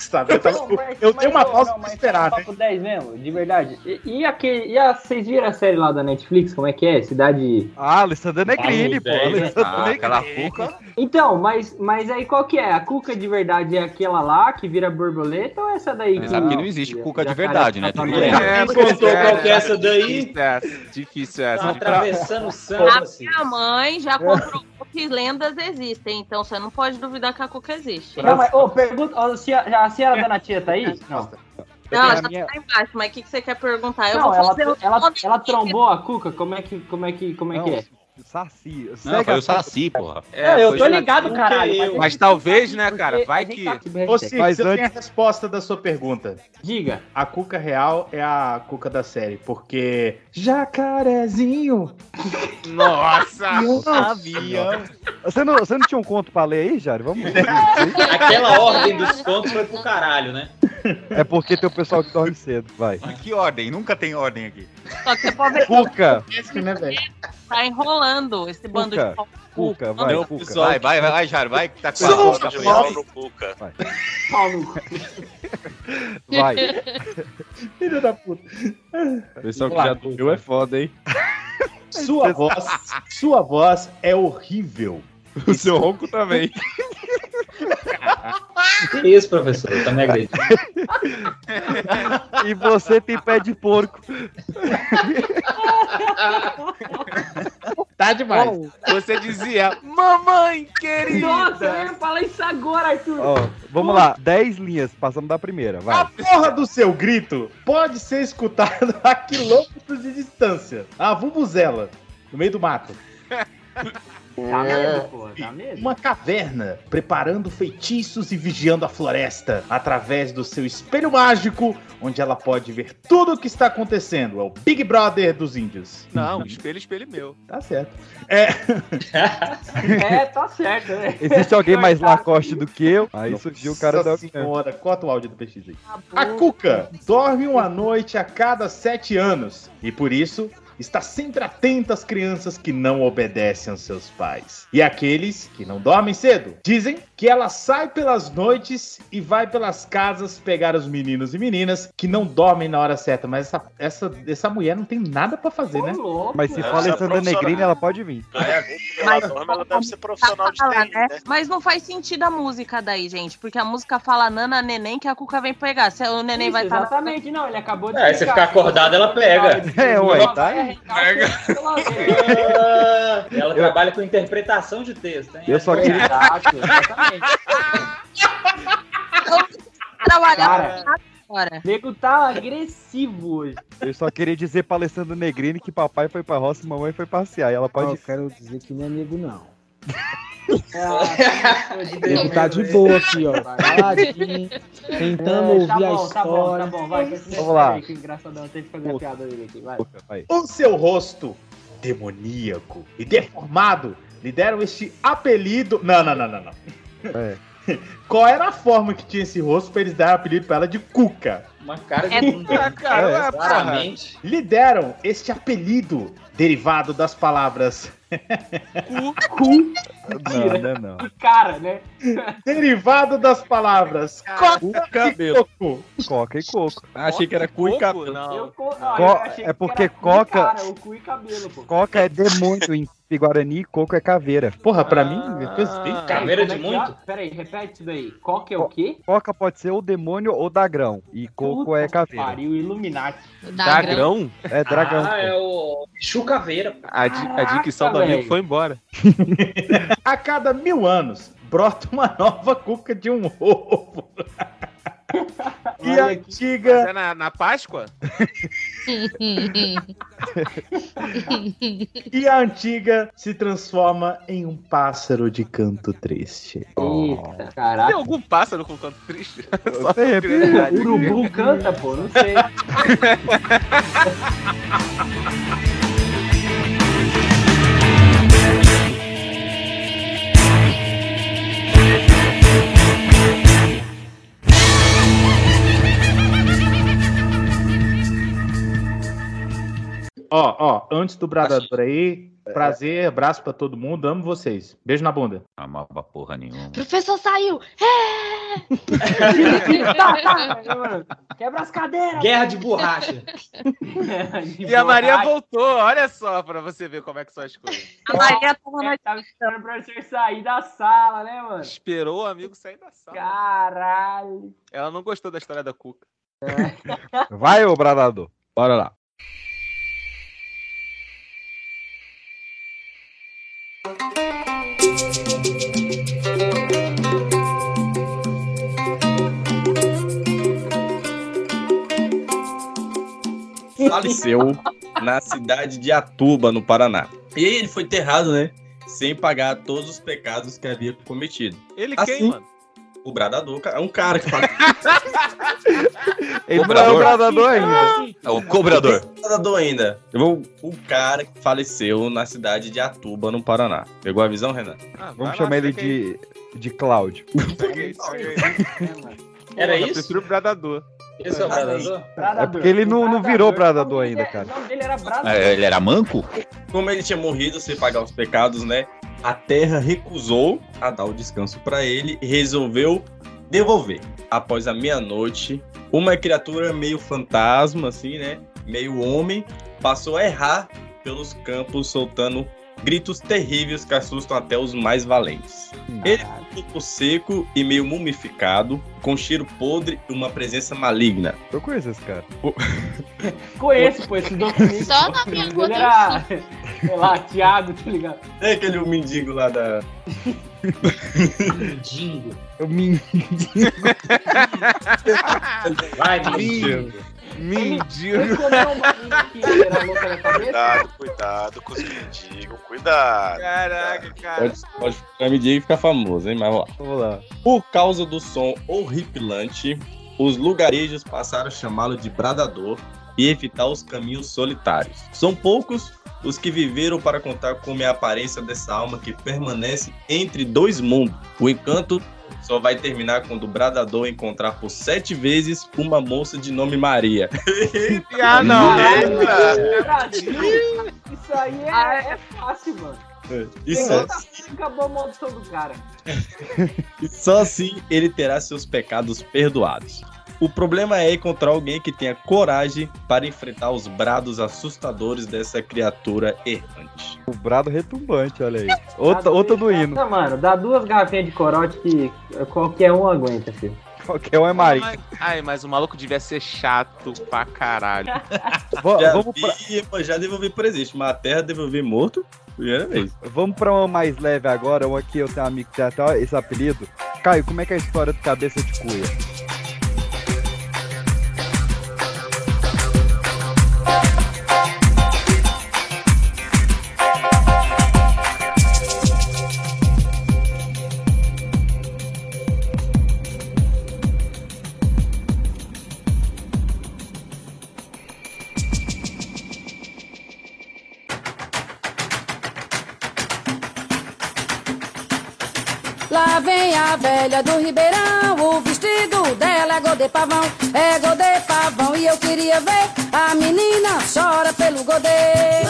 Sabe? Eu, tava- eu tenho uma pausa pra esperar, né? Papo 10 mesmo, de verdade. E, e aquele. E a, vocês viram a série lá da Netflix? Como é que é? Cidade. Ah, Alessandra Negrini, pô. Alessandra Ah, Negrini. aquela cuca. Então, mas, mas aí qual que é? A cuca de verdade é aquela lá que vira borboleta ou essa daí? Sabe que não existe cuca de verdade, né? Tudo bem. É, contou qual que é essa daí? Difícil essa. Difícil essa. Tá atravessando o samba, A assim. minha mãe já comprovou que lendas existem, então você não pode duvidar que a cuca existe. Não, mas, ô, pergunta. ó, se a, já- a senhora Dona Tia tá aí? Não. Não, a já minha- tá embaixo, mas o que, que você quer perguntar? Eu Não, vou ela, fazer ela, ela trombou a cuca? Como é que, como é que, como é, que é? Saci. Não, foi o Saci, porra. Não, eu tô ligado, Saci. caralho. Mas talvez, né, cara? Vai que. Ô, Cid, Mas eu antes- tenho a resposta da sua pergunta. Diga. A cuca real é a cuca da série, porque jacarezinho. Nossa! *laughs* Avião. Você não, você não tinha um conto pra ler aí, Jário? Vamos ver. *laughs* Aquela ordem dos contos foi pro caralho, né? É porque tem o pessoal que dorme cedo, vai. Que ordem? Nunca tem ordem aqui. Só que você pode ver Cuca. Esse, né, velho? tá enrolando esse bando Cuca. de pau. Cuca, vai, Não, Cuca. Vai, vai, vai, vai, Jário, vai, que tá com a de pau no Cuca. Pau no cu. *laughs* Vai. *laughs* Filho da puta. Pessoal que já dormiu é foda, hein? Sua voz, sua voz é horrível. O seu ronco também. *laughs* *laughs* Que isso, professor? Tá me agredindo. E você tem pé de porco. Tá demais. Você dizia, mamãe querida. Nossa, eu ia falar isso agora, Arthur. Ó, vamos lá, 10 linhas, passamos da primeira, A vai. porra do seu grito pode ser escutado a quilômetros de distância. A vuvuzela, no meio do mato. *laughs* Tá mesmo, pô, tá mesmo. Uma caverna, preparando feitiços e vigiando a floresta através do seu espelho mágico, onde ela pode ver tudo o que está acontecendo. É o Big Brother dos índios. Não, espelho, espelho meu. Tá certo. É, *laughs* É, tá certo, né? Existe alguém mais Lacoste do que eu? Aí surgiu o cara da Nossa senhora, corta o áudio do PX aí. A Cuca dorme uma noite a cada sete anos e por isso está sempre atenta às crianças que não obedecem aos seus pais. E aqueles que não dormem cedo. Dizem que ela sai pelas noites e vai pelas casas pegar os meninos e meninas que não dormem na hora certa. Mas essa, essa, essa mulher não tem nada pra fazer, né? Mas se for é Alessandra profissional. Negrini, ela pode vir. Ela dorme, ela deve ser profissional de Fala, TI, né? né? Mas não faz sentido a música daí, gente. Porque a música fala nana, neném, que a cuca vem pegar. Se o neném Isso, vai estar. Exatamente, não, ele acabou de. É, aí você ficar acordado, ela pega. É, ué, tá aí. Ah, *laughs* Ela trabalha com interpretação de texto, hein? Eu só queria. *laughs* Trabalhar Cara. agora. O nego tá agressivo hoje. Eu só queria dizer pra Alessandra Negrini que papai foi pra roça e mamãe foi passear. E ela pode. Eu quero dizer que não é nego, não. *laughs* Ah, Ele tá de boa aqui, ó. Caladinho, tentando É, tá ouvir a bom, tá bom, história. tá bom, vai. Vamos lá. Que engraçadão, tem que fazer a piada dele aqui, vai. Vai. O seu rosto demoníaco e deformado lhe deram este apelido. Não, não, não, não, não. É. *laughs* Qual era a forma que tinha esse rosto pra eles darem apelido pra ela de Cuca? Uma cara de É- bunda. cara, É, claramente. Lhe deram este apelido derivado das palavras *laughs* cu, Não, não, não. Que cara, né? derivado das palavras coca Cu, e coco. Coca e coco. Achei que era cu e Coco? cabelo. Não. Eu, co- ah, eu é que porque cu coca- Cara, o cu e cabelo, pô. Coca é demônio em Guarani e coco é caveira. Porra, pra mim, Ah. coisa bem Peraí, Caveira de é que é? muito? Peraí, repete isso daí. Coca é o quê? Coca pode ser ou demônio ou dagrão. E coco Puta é caveira. Pariu, Illuminati. Dagrão? É dragão. Ah, é o Chu Caveira. A, di a dicção do amigo foi embora. *laughs* A cada mil anos brota uma nova cuca de um ovo. *laughs* e a antiga Mas é na, na Páscoa? *laughs* *laughs* e a antiga se transforma em um pássaro de canto triste. Eita, Tem caraca. algum pássaro com canto triste? *laughs* Só Tem, curiosidade. Urubu canta, pô, não sei. *laughs* Ó, ó, antes do bradador aí, Prazer, abraço pra todo mundo, amo vocês. Beijo na bunda. Amava porra nenhuma. Professor saiu! Tá, tá. *laughs* Quebra as cadeiras. Guerra de borracha. *laughs* E a Maria voltou, olha só, pra você ver como é que são as coisas. A Maria tava, na... tava esperando o professor sair da sala, né, mano? Esperou o amigo sair da sala. Caralho. Ela não gostou da história da Cuca. Vai, ô bradador. Bora lá. Faleceu na cidade de Atuba, no Paraná. E aí ele foi enterrado, né? Sem pagar todos os pecados que havia cometido. Ele Assim, quem, mano? O bradador, cara. É um cara que fala. *laughs* Ele não é o bradador ainda. É o cobrador. O bradador ainda. O, o cara que faleceu na cidade de Atuba, no Paraná. Pegou a visão, Renan? Vamos chamar ele de, de Cláudio. *laughs* *laughs* Era Eu isso? prefiro o bradador. Esse é o bradador? É porque ele não, não virou bradador ainda, cara. Era. É, ele era manco? Como ele tinha morrido sem pagar os pecados, né? A terra recusou a dar o descanso para ele e resolveu devolver. Após a meia-noite, uma criatura meio fantasma, assim, né? Meio homem, passou a errar pelos campos soltando gritos terríveis que assustam até os mais valentes. Ele ficou seco e meio mumificado, com cheiro podre e uma presença maligna. Eu conheço esse cara. *laughs* Conheço, pô, esse documento. *laughs* Só na minha Ele era, *laughs* sei lá, Thiago, tá ligado? É aquele mendigo lá da. Mendigo. Eu me. Vai, mendigo. Mendigo. Cuidado, cuidado com os mendigos, cuidado. Caraca, cara. Pode, pode ficar mendigo e ficar famoso, hein? Mas vamos lá. Vamos lá. Por causa do som horripilante, os lugarejos passaram a chamá-lo de bradador e evitar os caminhos solitários. São poucos os que viveram para contar como é a aparência dessa alma que permanece entre dois mundos. O encanto só vai terminar quando o bradador encontrar por sete vezes uma moça de nome Maria. Ah, não. Isso aí é, é fácil, mano. E só, Acabou a maldição do cara. e só assim ele terá seus pecados perdoados. O problema é encontrar alguém que tenha coragem para enfrentar os brados assustadores dessa criatura errante. O brado retumbante, olha aí. Outra, outra do hino. Não, mano, dá duas garrafinhas de corote que qualquer um aguenta, filho. Qualquer um é marido. Ai, mas o maluco devia ser chato pra caralho. *laughs* Já vamos, vi, pra, já devolvi presente, mas a terra devolvi morto, primeira vez. vamos pra uma mais leve agora. Uma aqui eu tenho um amigo que tem até esse apelido. Caio, como é que é a história do cabeça de cuia? Velha do Ribeirão, o vestido dela é godê pavão, é godê pavão. E eu queria ver a menina chora pelo godê.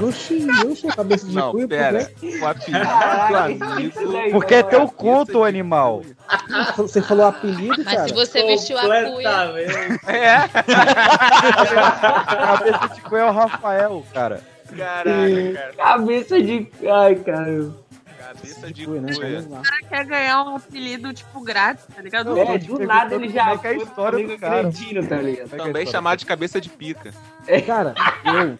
Oxi, oxi, cabeça de Não, cuia, pera. quê? O apelido do amigo. Porque é teu culto, animal. Você falou apelido, Mas cara? se você vestiu a cuia. *laughs* É. *laughs* cabeça de cuia é o Rafael, cara. Caraca, cara. Cabeça de. Ai, cara. Cabeça de Cuia, né? O cara quer ganhar um apelido, tipo, grátis, tá ligado? É, do nada ele já como é que é a história do cara. cretino, tá ligado? Também chamado de cabeça de pica. Cara, eu,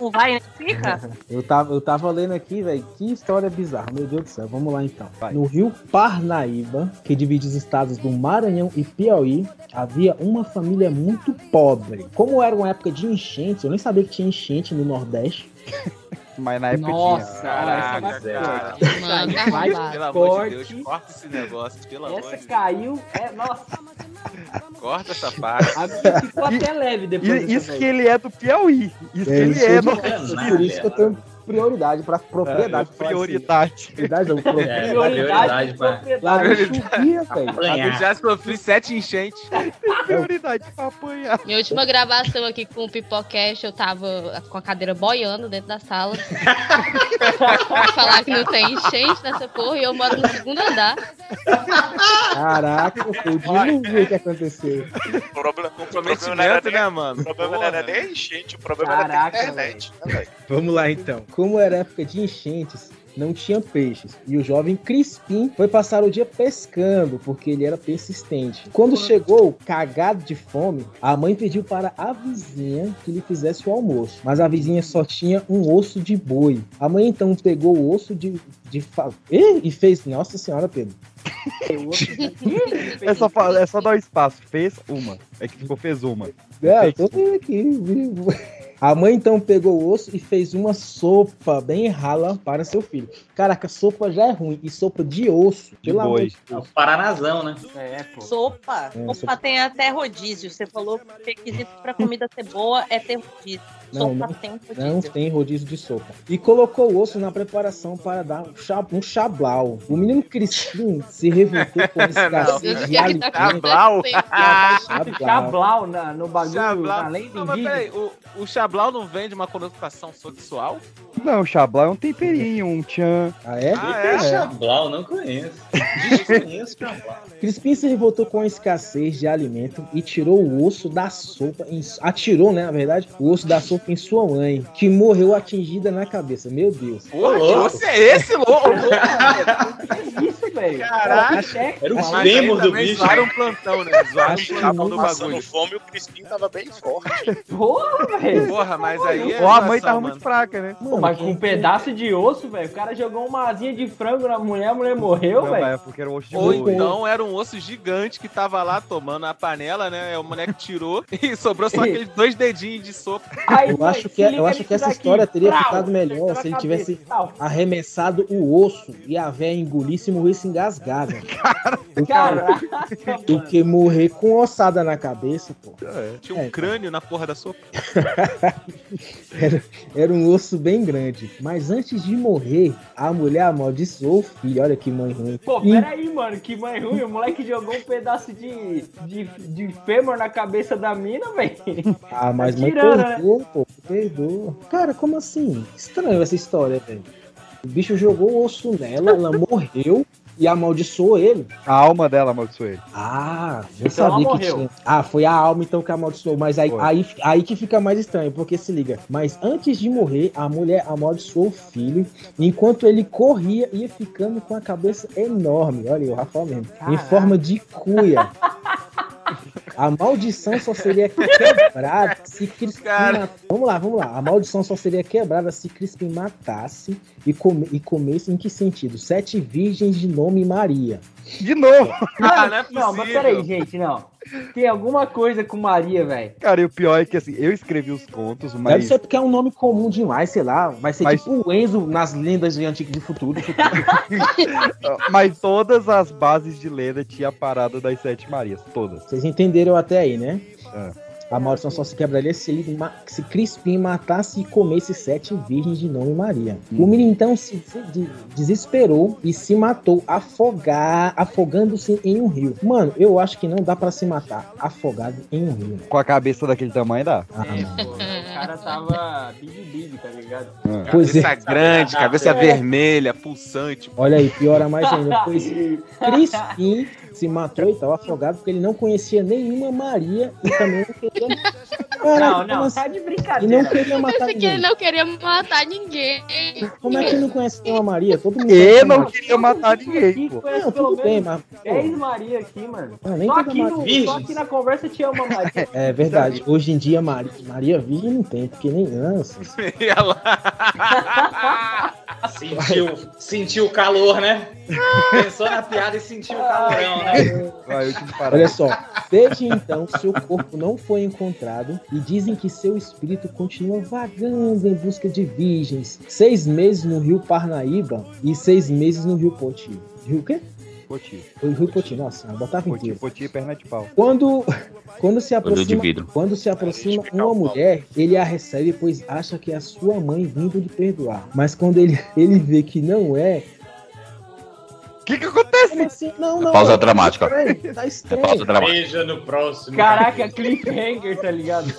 Não vai, né? Fica? *laughs* eu, tava, eu tava lendo aqui, velho, que história bizarra, meu Deus do céu. Vamos lá então. No rio Parnaíba, que divide os estados do Maranhão e Piauí, havia uma família muito pobre. Como era uma época de enchente, eu nem sabia que tinha enchente no Nordeste. *laughs* Mas na época Nossa, Caraca, essa é cara. Mano, Essa arrombado. Pelo amor de Forte. Deus, corta esse negócio, pelo amor Essa de Deus. caiu, é, nossa, Corta essa parte. a ficou até leve depois E- Isso que ele é do Piauí. Isso que É, ele isso é eu do... por isso que eu tenho, prioridade pra propriedade. É, prioridade. Prioridade não, pro- É, prioridade pra- Lá não chovia, velho. Eu já sofri sete enchentes. *laughs* Prioridade pra apanhar. Minha última gravação aqui com o Pipocast, eu tava com a cadeira boiando dentro da sala. Falar que não tem enchente nessa porra e eu moro no segundo andar. Caraca, foi o dilúvio que aconteceu. O problema, o problema Comprometimento, não era nem, né, mano? O problema não era nem a enchente, o problema era Caraca, a internet. Né, velho? Vamos lá então. Como era época de enchentes, não tinha peixes. E o jovem Crispim foi passar o dia pescando, porque ele era persistente. Quando chegou, cagado de fome, a mãe pediu para a vizinha que lhe fizesse o almoço. Mas a vizinha só tinha um osso de boi. A mãe então pegou o osso de. de fa... E fez. Nossa senhora, Pedro. *laughs* É só, é só dar o espaço. Fez uma. É que ficou fez uma. É, eu tô vendo aqui. *laughs* A mãe então pegou o osso e fez uma sopa bem rala para seu filho. Caraca, sopa já é ruim. E sopa de osso. pelo amor de É o Paranazão, né? É, pô. Sopa. É, Sopa tem até rodízio. Você falou que o requisito pra comida ser boa é ter rodízio. Não, Sopa não, tem rodízio. não tem rodízio de sopa. E colocou o osso na preparação para dar um, cha- um chablau. O menino Crispim se revoltou com *laughs* esse escassez de alimento. Chablau? Chablau. Na, no bagulho, lenda Não, mas indígena. peraí, o, o Chablau não vem de uma conotação sexual? Não, chablau é um temperinho, um tchan. Ah, é? Ah, é? Chablau, não conheço. Desconheço Chablau. Crispim se revoltou com a escassez de alimento e tirou o osso da sopa. Em, atirou, né? Na verdade, o osso da sopa em sua mãe, que morreu atingida na cabeça. Meu Deus. Ô, louco. Você é esse, louco? Que *laughs* isso, velho? Caraca. Até- Era o aí do também bicho. Zoaram um plantão, né? Zoaram um plantão do bagulho. fome, o Crispim tava bem forte. Porra, velho. Porra, mas aí é Ou a mãe tava mano. muito fraca, né? Pô, mas com um pedaço de osso, velho. O cara jogou uma asinha de frango na mulher, a mulher morreu, velho. é porque era o osso de Ou boi. então era um osso gigante que tava lá tomando a panela, né? O moleque tirou *laughs* e sobrou só *laughs* aqueles dois dedinhos de sopa. Aí, Eu acho que, é, eu acho que essa história teria ficado melhor se ele tivesse arremessado o osso e a véia engolisse e morresse engasgada. Caraca, Do que morrer com ossada na cabeça, pô. Tinha um É. crânio na porra da sopa. *laughs* Era, era um osso bem grande. Mas antes de morrer, a mulher amaldiçoou o filho. Olha que mãe ruim. Pô, peraí, mano, que mãe ruim. O moleque jogou um pedaço de, de, de fêmur na cabeça da mina, velho. Ah, mas Tá mãe tirando, né? perdoa, pô. Perdoa. Cara, como assim? Estranho essa história, velho. O bicho jogou o osso nela, ela morreu e amaldiçoou ele. A alma dela amaldiçoou ele. Ah, eu Então sabia que morreu. tinha. Ah, foi a alma então que amaldiçoou. Mas aí, Foi. aí, aí que fica mais estranho, porque se liga. Mas antes de morrer, a mulher amaldiçoou o filho, enquanto ele corria, ia ficando com a cabeça enorme. Olha aí, o Rafael mesmo. Em Caraca. forma de cuia. *laughs* A maldição só seria quebrada se Crispim Cara. Vamos lá, vamos lá. A maldição só seria quebrada se Crispim matasse e, come... e comesse em que sentido? Sete virgens de nome Maria. De novo! Ah, não é Não, mas possível. peraí, gente, não. Tem alguma coisa com Maria, velho. Cara, e o pior é que assim, eu escrevi os contos, Deve mas. ser porque é um nome comum demais, sei lá. Vai ser Mas- tipo o Enzo nas lendas de Antigo de Futuro. *laughs* Mas todas as bases de lenda tinha a parada das Sete Marias. Todas. Vocês entenderam até aí, né? É. A maldição só se quebraria se, ele se Crispim matasse e comesse sete virgens de nome Maria. O menino então se des- de- desesperou e se matou afogar, afogando-se em um rio. Mano, eu acho que não dá pra se matar afogado em um rio. Com a cabeça daquele tamanho dá. Ah, Pô, o cara tava big big, tá ligado? É. Cabeça grande, cabeça vermelha, pulsante. Olha aí, piora mais ainda. Pois *laughs* Crispim se matou e estava afogado porque ele não conhecia nenhuma Maria e também não queria. *laughs* Cara, Não, não, assim? tá de E brincadeira. não queria matar Pensei que ele ninguém. não queria matar ninguém. Como é que não conhece nenhuma Maria? Todo mundo Eu não Maria. queria matar ninguém, pô. Não, tudo bem, mas. pô, 10 Maria aqui, mano. Não, nem Só aqui, no, só aqui na conversa tinha uma Maria. *laughs* É verdade. Hoje em dia, Maria, Maria Virgem não tem, porque nem. *laughs* Nossa. E ela... Sentiu, sentiu o calor, né? Pensou na piada e sentiu o calorão, né? Vai, eu tive que parar. Olha só, desde então seu corpo não foi encontrado e dizem que seu espírito continua vagando em busca de virgens. Seis meses no rio Parnaíba e seis meses no rio Poti. Rio o quê? Poti. O Rio Poti, nossa, eu botava Poti, inteiro. poti e perna de pau. Quando, quando se aproxima, vidro. quando se aproxima uma mulher, ele a recebe pois acha que é a sua mãe vindo lhe perdoar. Mas quando ele, *laughs* ele vê que não é. O que que acontece? Assim? Não, não. pausa tá dramática. estranho, Tá estranho. pausa dramática. Veja no próximo. Caraca, cliffhanger, tá ligado?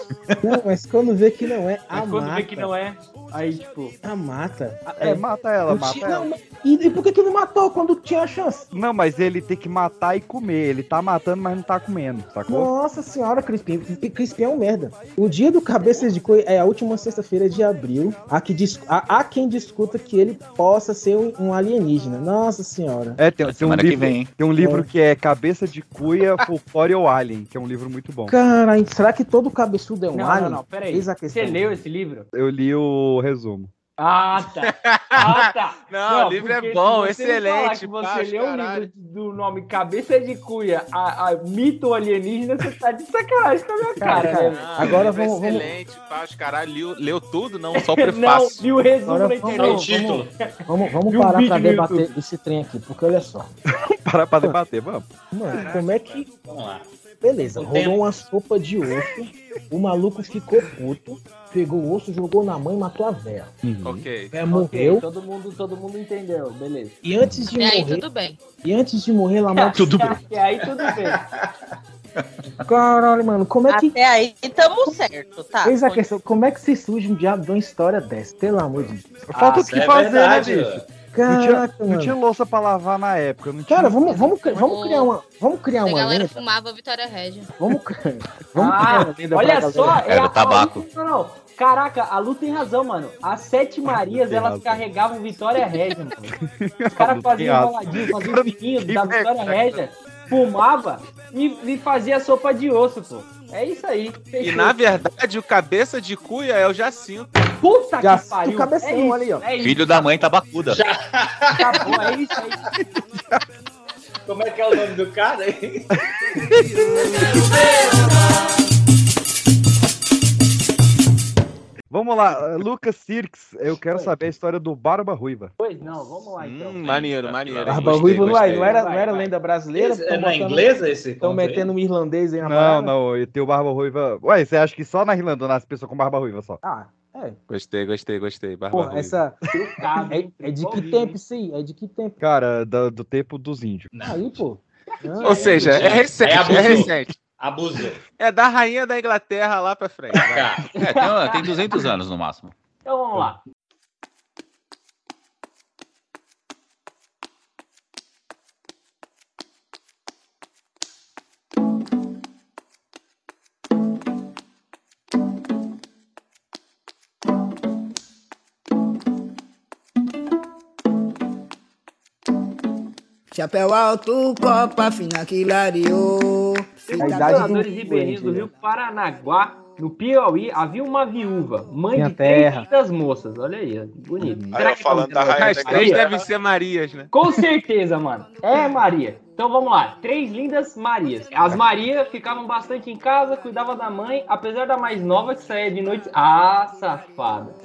Não, mas quando vê que não é, a Aí quando mata. vê que não é, aí tipo. A mata. É, mata ela, mata tinha- ela. não, e, e por que que não matou quando tinha a chance? Não, mas ele tem que matar e comer. Ele tá matando, mas não tá comendo, sacou? Nossa senhora, Crispim. Crispim é um merda. O dia do Cabeças de Coi é a última sexta-feira de abril. Há, que há- há quem discuta que ele possa ser um, um alienígena. Nossa senhora. É, tem, tem um que livro, vem, tem um livro É. que é Cabeça de Cuia, Folclore *laughs* ou Alien, que é um livro muito bom. Caralho, será que todo cabeçudo é um Não, não, alien? não, peraí. A questão. Você leu esse livro? Eu li o resumo. Ah, tá. Ah, tá. *laughs* Não, o livro é bom, se você excelente, Que pá, você leu um livro do nome Cabeça de Cuia, a, a mito alienígena, você tá de sacanagem com a minha cara, cara, né? Ah, Agora vamos- vamos- Excelente, os caralho, leu, leu tudo, não *laughs* só o Não, prefácio. viu o resumo Agora na vamos- internet. o título. Vamos, vamos um parar pra debater YouTube. esse trem aqui, porque olha só. *laughs* Para pra debater, vamos. Mano, como é que. Vamos lá. Beleza, O rolou tempo. uma sopa de osso. O maluco ficou puto, pegou o osso, jogou na mãe e matou a véia. Ok. Véia Ok, morreu. todo mundo, todo mundo entendeu, beleza. E antes de E aí, morrer. tudo bem. E antes de morrer, ela matou. *laughs* Tudo bem. E *laughs* aí tudo bem. Caralho, mano, como é que. Até aí tamo certo, tá? Eis a questão, como é que se surge um diabo de uma história dessa? Pelo amor de Deus. Falta o isso que é fazer, verdade, né, bicho? Não tinha, Caraca, não tinha louça pra lavar na época. Não tinha... Cara, vamos, vamos, vamos criar uma. Vamos criar A uma galera lenda. fumava Vitória Régia. Vamos, vamos *laughs* criar Ah, pra olha só, é Era a- do tabaco. Não, não, Caraca, a Lu tem razão, mano. As sete Marias, elas razão. carregavam Vitória Régia, mano. *laughs* Os caras faziam enroladinho, faziam fininho da Vitória Régia, fumava e, e fazia sopa de osso, pô. É isso aí. E fechou. na verdade, o cabeça de cuia é o Jacinto. Puta Já que pariu. o cabeção é isso, ali, ó. É isso, Filho da mãe tabacuda. acabou, é isso aí. Como é que é o nome do cara, *laughs* lá, Lucas Sirks, eu quero saber a história do Barba Ruiva. Pois não, vamos lá então. Hum, maneiro, maneiro. Barba Gostei, Ruiva não, é, gostei. não era, não era vai. lenda brasileira? Esse- é na inglesa esse? Estão metendo um irlandês aí na Não, parada? não, e tem o Barba Ruiva. Ué, você acha que só na Irlanda nasce pessoa com Barba Ruiva só? Ah, é. Gostei, gostei, gostei. Barba Porra, Ruiva. essa. É, é de que tempo isso aí? É de que tempo? Cara, do, do tempo dos índios. Aí, pô. Ah, Ou seja, é recente, é abusou. recente. Abusou. É da rainha da Inglaterra lá pra frente. É, tem, tem 200 anos no máximo. Então vamos lá. Chapéu alto, copa fina que clareou. Moradores ribeirinhos do Rio Paranaguá, no Piauí, havia uma viúva, mãe Minha de três terra. lindas moças. Olha aí, bonito. Aí eu falando da rainha As três devem ser Marias, né? Com certeza, mano. É Maria. Então vamos lá. Três lindas Marias. As Maria ficavam bastante em casa, cuidavam da mãe, apesar da mais nova que saía de noite. Ah, safada.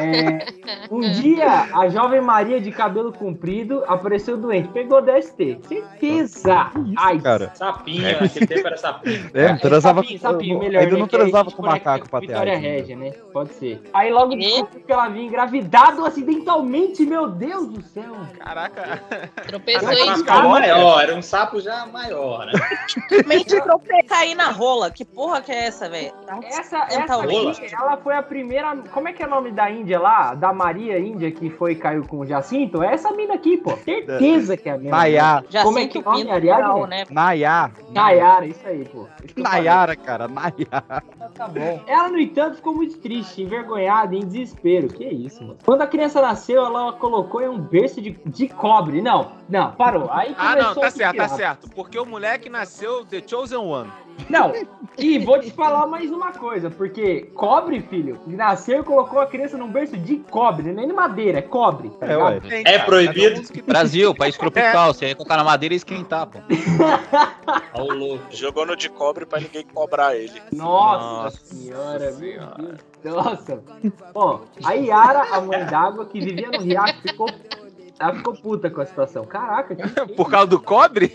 É, um dia, a jovem Maria de cabelo comprido apareceu doente. Pegou DST. Certeza. Ai, Cara, Sapinho, naquele tempo era sapinho. é, não transava sapinho, sapinho, melhor, ainda né, não aí transava com gente macaco pra ter Vitória AIDS, Régia, né? Pode ser. Aí logo descobriu que ela havia engravidado acidentalmente, meu Deus do céu. Caraca. Tropeçou um em sapo maior, era um sapo já maior, né? Mente tropeçar cair na rola. Que porra que é essa, velho? Essa, essa rola. aí, ela foi a primeira. Como é que é o nome da Índia lá? Da Maria Índia que foi e caiu com o Jacinto? É essa mina aqui, pô. Certeza que é a mesma. Nayá. Já Como é que é o nome, aliás, real, né? né? Nayá. Nayara, isso aí, pô. Nayara, cara, Nayara. Tá bom. Ela, no entanto, ficou muito triste, envergonhada, em desespero. Que isso, mano. Quando a criança nasceu, ela a colocou em um berço de, de cobre. Não, não, parou. Aí Ah, começou não, tá a certo, tá certo. Porque o moleque nasceu The Chosen One. Não, e vou te falar mais uma coisa, porque cobre, filho, nasceu e colocou a criança num berço de cobre, nem de madeira, é cobre. Tá É, É proibido? Brasil, país tropical. Você ia colocar na madeira e esquentar, pô. *laughs* Louco. Jogou no de cobre pra ninguém cobrar ele. Nossa, Nossa senhora, meu Senhora. Deus. Nossa. Bom, a Yara, a mãe d'água, que vivia no riacho, ficou Ela ficou puta com a situação. Caraca, que *laughs* Por causa do cobre?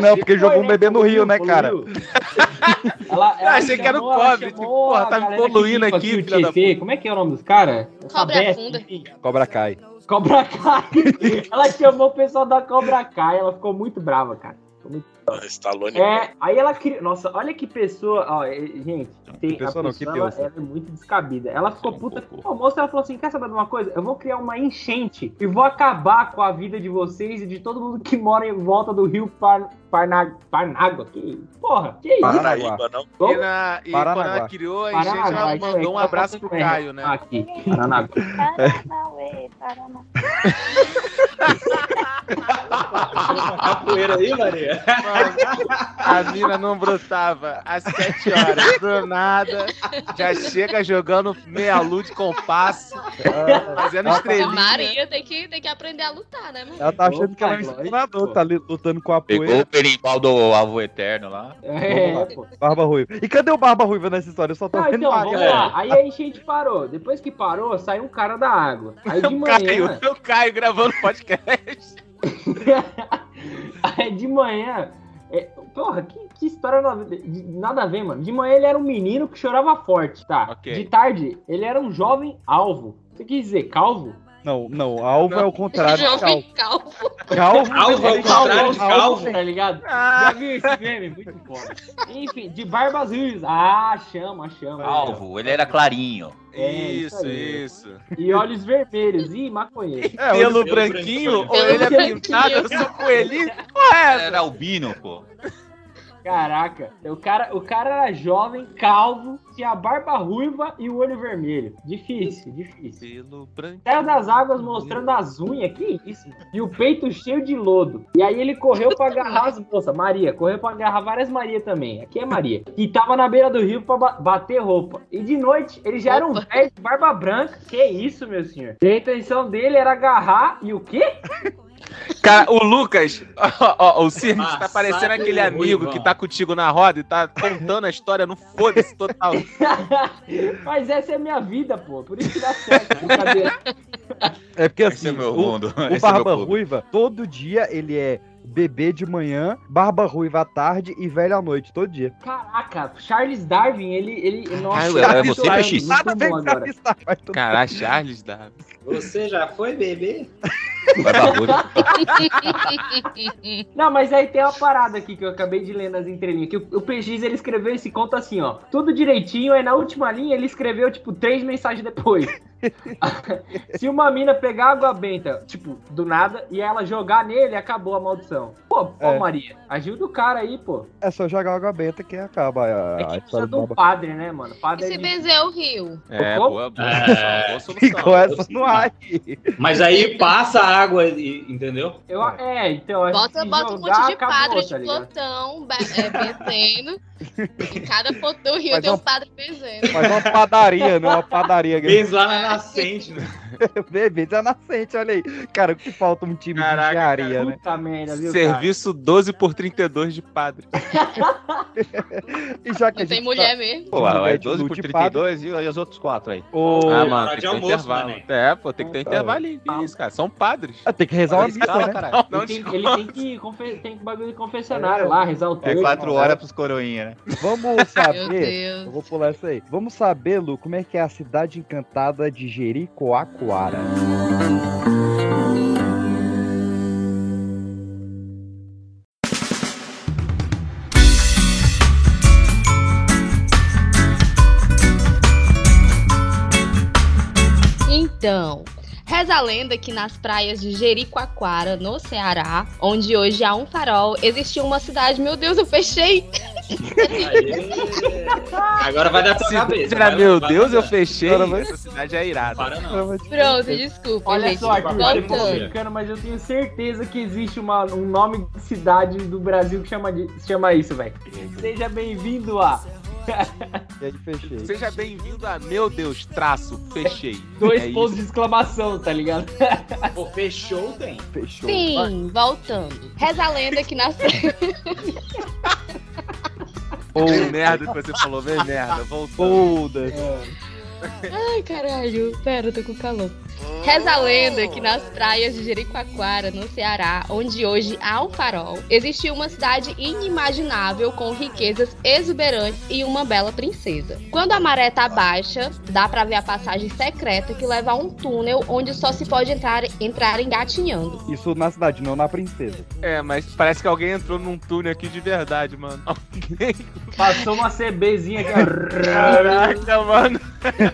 Não, porque que jogou um bebê no rio, né, cara? *laughs* Ela, Eu achei que era o ela cobre, tipo, chamou porra, a tá me que poluindo aqui, o filha da Tietê. Como é que é o nome dos caras? Cobra funda. Cobra cai. Cobra Kai. *laughs* ela chamou o pessoal da Cobra Kai, ela ficou muito brava, cara. Ficou muito Stallone. É, aí ela criou. Nossa, olha que pessoa. Ó, é, gente, tem, pessoa a não, que pessoa ela, ela é muito descabida. Ela ficou puta. Pô, moça, ela falou assim: quer saber de uma coisa? Eu vou criar uma enchente e vou acabar com a vida de vocês e de todo mundo que mora em volta do rio Par, Parna, Parnágua. Que, porra, que isso? Paranaíba, não? Como? E, na, e quando ela criou a enchente, Paranaguá, ela isso aí, mandou um tá abraço pro faltando Caio, né? Aqui, *laughs* Paranaguá. Paranauê, *laughs* Paraná. Capoeira aí, Maria? *laughs* A mina não brotava às 7 horas, do nada, já chega jogando meia lua de compasso, fazendo A estrelinha. Maria tem que, tem que aprender a lutar, né, mano? Ela tá achando que ela é um explorador, tá ali lutando com a Pegou poeira. o berimbau do Alvo Eterno lá. É, pô. Barba Ruiva. E cadê o Barba Ruiva nessa história? Eu só tô Ah, vendo então, vamos lá. Aí a enchente parou. Depois que parou, saiu um cara da água. Aí de *laughs* O manhã. Caio, o Caio gravando podcast. *laughs* Aí de manhã. É, porra, que, que história nada, de- nada a ver, mano. De manhã ele era um menino que chorava forte, tá? Ok. De tarde, ele era um jovem alvo. Você quis dizer calvo? Não, não, alvo é o contrário *laughs* de calvo. Jovem calvo. Calvo, Alvo é o contrário de calvo? Tá ligado? Já viu esse meme? Muito foda. Enfim, de barbas ruivas. Ah, chama, chama. Alvo, ele era clarinho. É, isso Isso, isso. E olhos vermelhos. Ih, maconheiro. É, Pelo pelo branquinho, branquinho. ou ele é pintado, eu sou coelhinho. Porra, era albino, pô. Caraca, o cara, o cara era jovem, calvo, tinha a barba ruiva e o olho vermelho. Difícil, difícil. Pelo branquinho. Saiu das águas mostrando as unhas, que isso? E o peito cheio de lodo. E aí ele correu pra agarrar as moças. Maria, correu pra agarrar várias Maria também. Aqui é Maria. E tava na beira do rio pra ba- bater roupa. E de noite, ele já era um velho de barba branca. Que isso, meu senhor? E a intenção dele era agarrar e o quê? *laughs* Cara, o Lucas, ó, ó, o Cirque tá parecendo aquele amigo Ruivão. que tá contigo na roda e tá contando a história no foda-se total. *laughs* Mas essa é a minha vida, pô. Por isso que dá certo. *laughs* Brincadeira. É porque Esse assim, é meu o, mundo. o Esse é Barba meu clube. Ruiva, todo dia ele é bebê de manhã, Barba Ruiva à tarde e velho à noite, todo dia. Caraca, Charles Darwin, ele. ele nossa, eu- ele é você, muito Nada bem agora. Caralho, Charles Davi. Você já foi bebê? *laughs* Não, mas aí tem uma parada aqui que eu acabei de ler nas entrelinhas. Que o, PX ele escreveu esse conto assim, ó. Tudo direitinho, aí na última linha ele escreveu, tipo, três mensagens depois. *laughs* Se uma mina pegar água benta, tipo, do nada, e ela jogar nele, acabou a maldição. Pô, pô, É. Maria, ajuda o cara aí, pô. É só jogar água benta que acaba a, É a que precisa do um padre, né, mano? E Padre é se de- benzer o rio? É, Como? boa, boa, *laughs* É. boa solução. Ficou essa no ar. Mas aí passa a água, e- entendeu? Eu, é, então. acho Bota, que bota um monte de acabou, padre de tá ligado? plantão, é, benzendo. em cada ponto do rio Mas tem um padre benzendo. Faz uma padaria, né? Uma padaria. Fez lá na nascente, né? *laughs* Bebê já nascente, olha aí. Cara, o que falta um time Caraca, de engenharia, né? Puta merda, viu, cara? Serviço 12 por 32 de padre. *laughs* E já que a Não tem mulher tá- mesmo. Pô, Diverte 12 por lute 32 e e os outros quatro aí. Ô, Ah, hora mano, tem de almoço, intervalo. mané. É, pô, tem que ter intervalinho. Que isso, cara? São padres. Ah, tem que rezar uma missa, cara, né? caralho. Não Ele tem, te ele tem que confe- tem que bagulho de confessionário É. lá, rezar o É texto. quatro horas pros coroinha, né? Vamos *laughs* Meu saber. Eu vou pular isso aí. Vamos saber, Lu, como é que é a cidade encantada de Jericoacoara. Então, reza a lenda que nas praias de Jericoacoara, no Ceará, onde hoje há um farol, existia uma cidade. Meu Deus, eu fechei! Agora vai dar pra cabeça. Vai- meu vai Deus, eu dar. fechei. Vai- Essa cidade é irada. Para não. Pronto, desculpa, Olha gente. só, Arthur, eu tô Voltando. brincando, mas eu tenho certeza que existe uma- um nome de cidade do Brasil que chama, de- chama isso, velho. Seja bem-vindo a E aí, fechei. Seja bem-vindo a Meu Deus, traço, fechei. dois É pontos isso. de exclamação, tá ligado? Pô, fechou, tem. Fechou. Sim, voltando. Reza a lenda que nas Vem merda que você falou, vem merda. Voltou. Foda-se. Ai, caralho. Pera, eu tô com calor. Reza a lenda que nas praias de Jericoacoara, no Ceará, onde hoje há um farol, existiu uma cidade inimaginável com riquezas exuberantes e uma bela princesa. Quando a maré tá baixa, dá pra ver a passagem secreta que leva a um túnel onde só se pode entrar, entrar engatinhando. Isso na cidade, não na princesa. É, mas parece que alguém entrou num túnel aqui de verdade, mano. *laughs* Alguém. Passou uma CBzinha aqui. Caraca, mano. *laughs*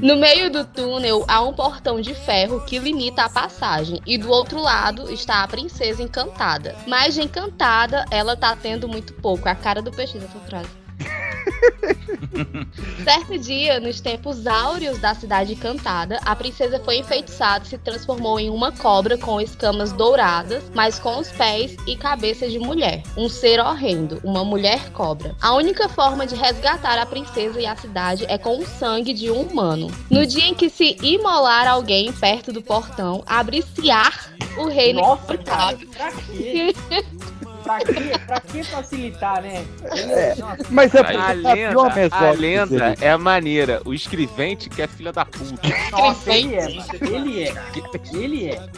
No meio do túnel há um portão de ferro que limita a passagem, e do outro lado está a princesa encantada. Mas de encantada, ela tá tendo muito pouco. É a cara do peixe dessa frase. *laughs* Certo dia, nos tempos áureos da cidade encantada, a princesa foi enfeitiçada e se transformou em uma cobra com escamas douradas, mas com os pés e cabeça de mulher. Um ser horrendo, uma mulher cobra. A única forma de resgatar a princesa e a cidade é com o sangue de um humano. No dia em que se imolar alguém perto do portão, abre-se-ar o reino Nossa, encantado. Pra quê? *laughs* Pra? Pra que facilitar, né? Nossa. Mas é a porque lenda, uma mesóclise a lenda é maneira. O escrevente que é filha da puta. Nossa, ele é, mano. ele é. Ele é.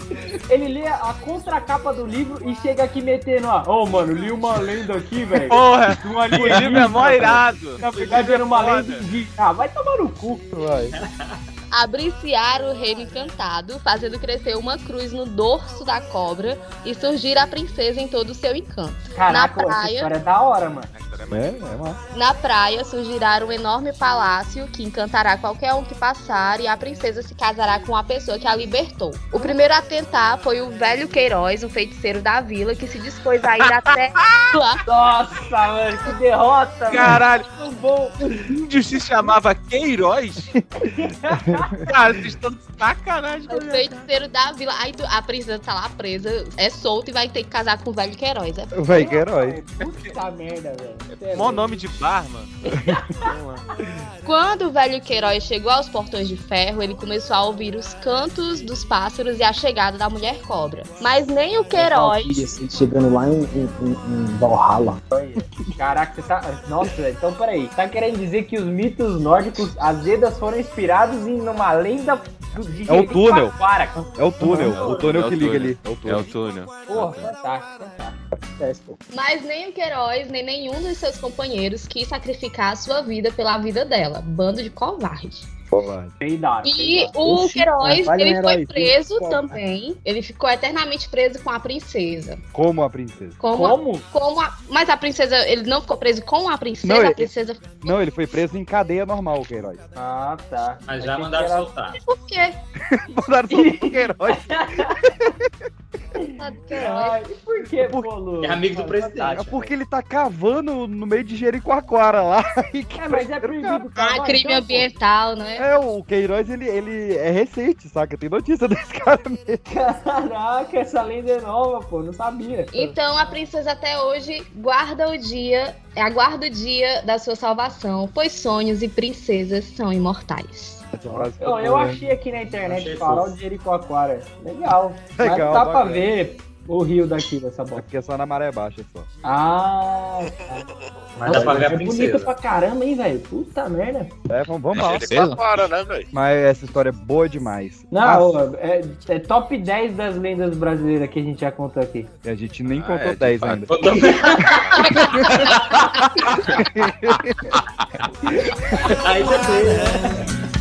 Ele lê a contracapa do livro e chega aqui metendo, ó. Ô, mano, li uma lenda aqui, velho. Porra, um o livro é mó irado. Na verdade, era uma lenda de. Ah, vai tomar no cu. Vai. Abriciar o reino encantado, fazendo crescer uma cruz no dorso da cobra e surgir a princesa em todo o seu encanto. Caraca, Na essa praia, história é da hora, mano. É, é massa. na praia surgirá um enorme palácio que encantará qualquer um que passar e a princesa se casará com a pessoa que a libertou. O primeiro a tentar foi o velho Queiroz, um feiticeiro da vila, que se dispôs a ir até *laughs* lá. Nossa, mano, que derrota, Caralho, mano. bom. o índio se chamava Queiroz? *laughs* Cara, vocês estão de sacanagem O feiticeiro da vila. Aí a princesa tá lá presa, é solta e vai ter que casar com o velho Queiroz. É Vai, que herói. Puta merda, velho. É Mó nome de bar, mano. *laughs* Quando o velho Queiroz chegou aos portões de ferro, ele começou a ouvir os cantos dos pássaros e a chegada da mulher cobra. Mas nem o Queiroz. Assim, chegando lá em, em, em- Valhalla. Caraca, você tá. Nossa, então peraí. Tá querendo dizer que os mitos nórdicos, as Edas foram inspirados em uma lenda de É o túnel. É o túnel. O túnel É que liga ali. É o É túnel. o túnel. Porra, fantástico, fantástico. Mas nem o Queiroz, nem nenhum dos seus companheiros quis sacrificar a sua vida pela vida dela. Bando de covarde. Peidado. E o Oxi, Queiroz, ele foi preso também. Ele ficou eternamente preso com a princesa. Como a princesa. Como, a- Como? como a- mas a princesa, ele não ficou preso com a princesa, Não, a ele- princesa. Não, ele foi preso em cadeia normal, o Queiroz. Ah, tá. Mas já mandaram soltar. Por quê? *laughs* Mandaram soltar o Queiroz. *laughs* Ai, e por que, Polo? É amigo do presidente. É porque ele tá cavando no meio de Jericoacoara lá. *laughs* E É, mas é proibido, Ah, cara. crime ambiental, né? É, o Queiroz, ele, ele é recente, saca? Tem notícia *laughs* desse cara mesmo. Caraca, essa lenda é nova, pô. Não sabia. Então a princesa até hoje guarda o dia, aguarda o dia da sua salvação, pois sonhos e princesas são imortais. Não, eu achei aqui na internet Achei farol fofo. de Jericoacoara. Legal. Mas Legal, dá pra ver o rio daqui dessa É bosta. porque é só na maré baixa só. Ah, Mas dá pra ver a é bonito princesa. pra caramba, hein, velho? Puta merda. É, vamos, vamos lá. Jericoacoara, né, velho? Mas essa história é boa demais. Não, é, é top 10 das lendas brasileiras que a gente já contou aqui. e a gente nem Ah, contou é, de 10 fato. ainda. *laughs* *laughs* Aí depois. Jericoacoara, uera,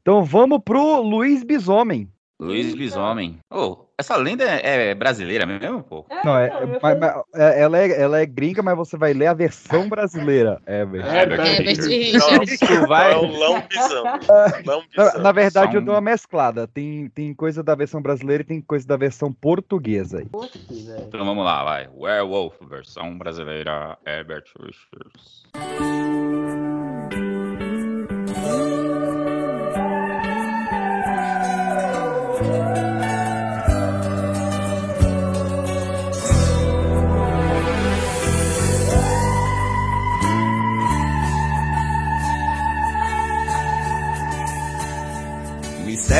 Então vamos pro Luiz Bisomem. Luiz Bisomem. Ô, essa lenda é é brasileira mesmo, pô? Não, é, não, mas- é- ela, é, ela é gringa, mas você vai ler a versão brasileira. É. É, Herbert Richards. Vai. é o lambizão. *laughs* Na, na verdade, eu um- dou uma mesclada. Tem, tem coisa da versão brasileira e tem coisa da versão portuguesa aí. Então vamos lá, vai. Werewolf, versão brasileira, Herbert Richards.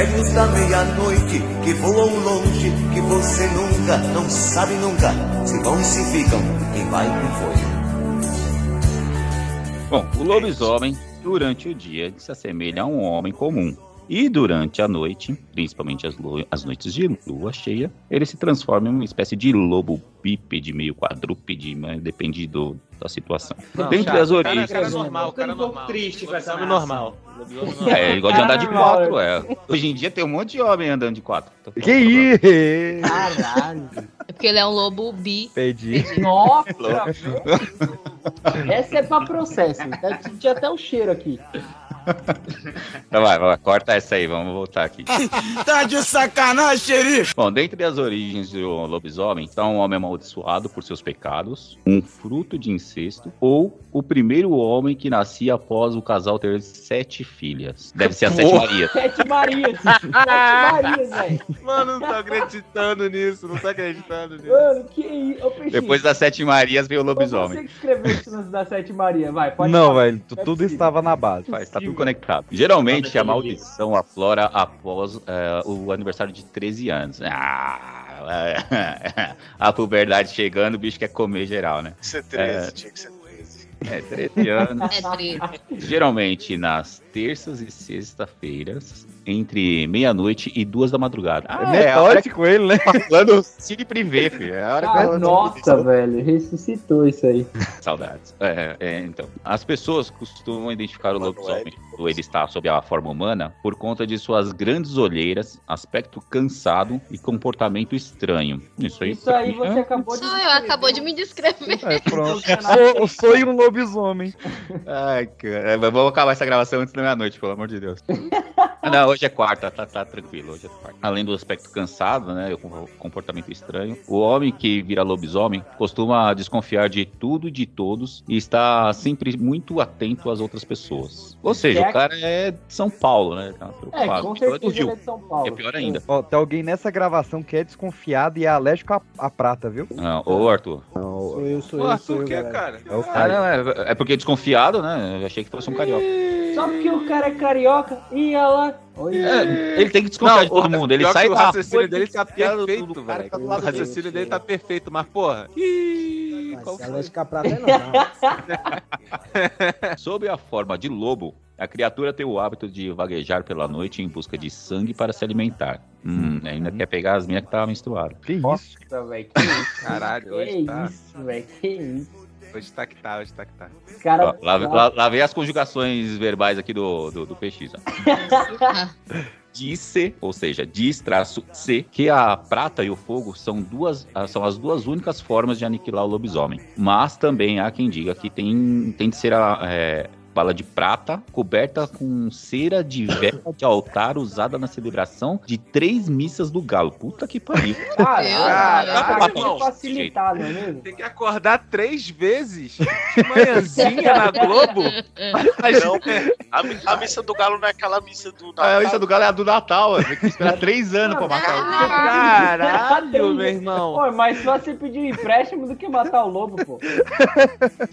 Mistérios da meia-noite que voam longe, que você nunca, não sabe nunca, se vão e se ficam, quem vai quem foi. Bom, o lobisomem, durante o dia, se assemelha a um homem comum. E durante a noite, principalmente as, as noites de lua cheia, ele se transforma em uma espécie de lobo bípede, meio quadrúpede, mas depende do, da situação. Não, Dentre chato, as cara- origens. cara normal, cara um pouco normal. triste com essa Lobisomem raça. normal. É, ele gosta de andar de quatro, é. Hoje em dia tem um monte de homem andando de quatro. Que isso? Caralho. É porque ele é um lobo bi. Perdi. Nossa! Essa é pra processo. Tá- Tinha até o cheiro aqui. Então vai, vai, corta essa aí, vamos voltar aqui. *laughs* Tá de sacanagem, xerife! Bom, dentre as origens do lobisomem está um homem amaldiçoado por seus pecados, um fruto de incesto, ou o primeiro homem que nascia após o casal ter sete filhas. Deve ser a Sete. Marias. *laughs* Sete Marias. Sete Marias, velho. Mano, não tô acreditando nisso, não tô acreditando nisso. Mano, que isso? Ô, Depois das Sete Marias veio o Foi lobisomem. você que escreveu da Sete Maria, vai. Pode Não, falar. velho, tu- É tudo possível. estava na base. Vai, tá tudo conectado. Geralmente a maldição aflora após é, o aniversário de 13 anos. Ah, é, a puberdade chegando, o bicho quer comer geral, né? Isso é 13, tinha que ser 13. É, 13 anos. É triste. Geralmente nas terças e sexta-feiras, entre meia-noite e duas da madrugada. É a hora metódico ele, né? que falando cine privê, filho. É a hora que Ah, eu- nossa, velho, ressuscitou isso aí. Saudades. É, é, então. As pessoas costumam identificar o lobisomem, quando ele está sob a forma humana, por conta de suas grandes olheiras, aspecto cansado e comportamento estranho. Isso aí, Isso aí mim, você é- acabou de. Só eu acabou de me descrever. É, pronto. Sou, sou um lobisomem. *laughs* Ai, cara. Mas Vamos acabar essa gravação antes da meia-noite, pelo amor de Deus. *laughs* Não, hoje é quarta, tá, tá tranquilo, hoje é quarta. Além do aspecto cansado, né, e o com- comportamento estranho, o homem que vira lobisomem costuma desconfiar de tudo e de todos e está sempre muito atento às outras pessoas. Ou seja, É- o cara é de São Paulo, né? Tá É, com Então é do certeza ele é Rio. de São É Paulo. pior ainda. Ó, tem alguém nessa gravação que é desconfiado e é alérgico à, à prata, viu? Ah, ô, Arthur. Sou eu, sou eu, Arthur, sou que, galera. cara? É o Ah, Caio. não, é, é porque desconfiado, né? Eu achei que fosse um carioca. Só porque o cara é carioca, ia lá. Olha. É, ele tem que desconfiar de todo mundo. Ele sai que o da raciocínio dele tá do- perfeito, do cara velho. tá do O raciocínio dele tá perfeito, mas porra. Ih, Mas qual foi? prata é *laughs* não? Sob a forma de lobo, a criatura tem o hábito de vaguejar pela noite em busca de sangue para se alimentar. Hum, ainda quer pegar as minhas que estavam menstruadas. Que isso? Nossa, velho, que isso? Caralho, Que hoje tá. isso, velho, que isso? Hoje tá que tá, hoje tá que tá. Os caras. Ó, Lá, lá, lá vem as conjugações verbais aqui do, do, do PX. ó. *laughs* Disse, ou seja, diz traço C, que a prata e o fogo são, duas, ah, são as duas únicas formas de aniquilar o lobisomem. Mas também há quem diga que tem, tem de ser a é, bala de prata coberta com cera de vela de altar usada na celebração de três missas do galo. Puta que pariu. *laughs* Caralho, Caraca, que facilitar, não é mesmo? Tem que acordar três vezes de manhãzinha na Globo. Não, a, mi- a missa do galo não é aquela missa do A missa do galo é a do Natal, tem que esperar três anos pra matar o Caralho, meu irmão. Pô, é mais fácil você pedir um empréstimo do que matar o lobo, pô.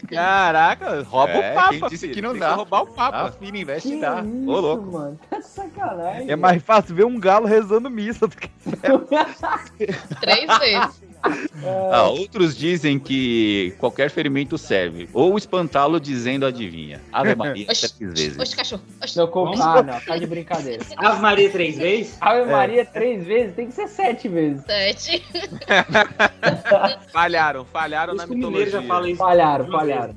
Caraca, rouba É, o Papa. quem disse filho. que não Tem dá. roubar o Papa. Ah, filho, investe Que e dá. isso, Ô, louco. mano. Tá sacanagem. É mais fácil ver um galo rezando missa do que. *laughs* Três vezes. *laughs* Ah, outros dizem que qualquer ferimento serve. Ou espantá-lo dizendo adivinha. Ave Maria Oxi, três vezes. Oxe, cachorro. Oxi. Não, com... Ah, não, tá de brincadeira. *laughs* Ave Maria três vezes? Ave Maria três vezes, tem que ser sete vezes. Sete. *laughs* Falharam, falharam Os na mitologia. já falam isso. Falharam, falharam.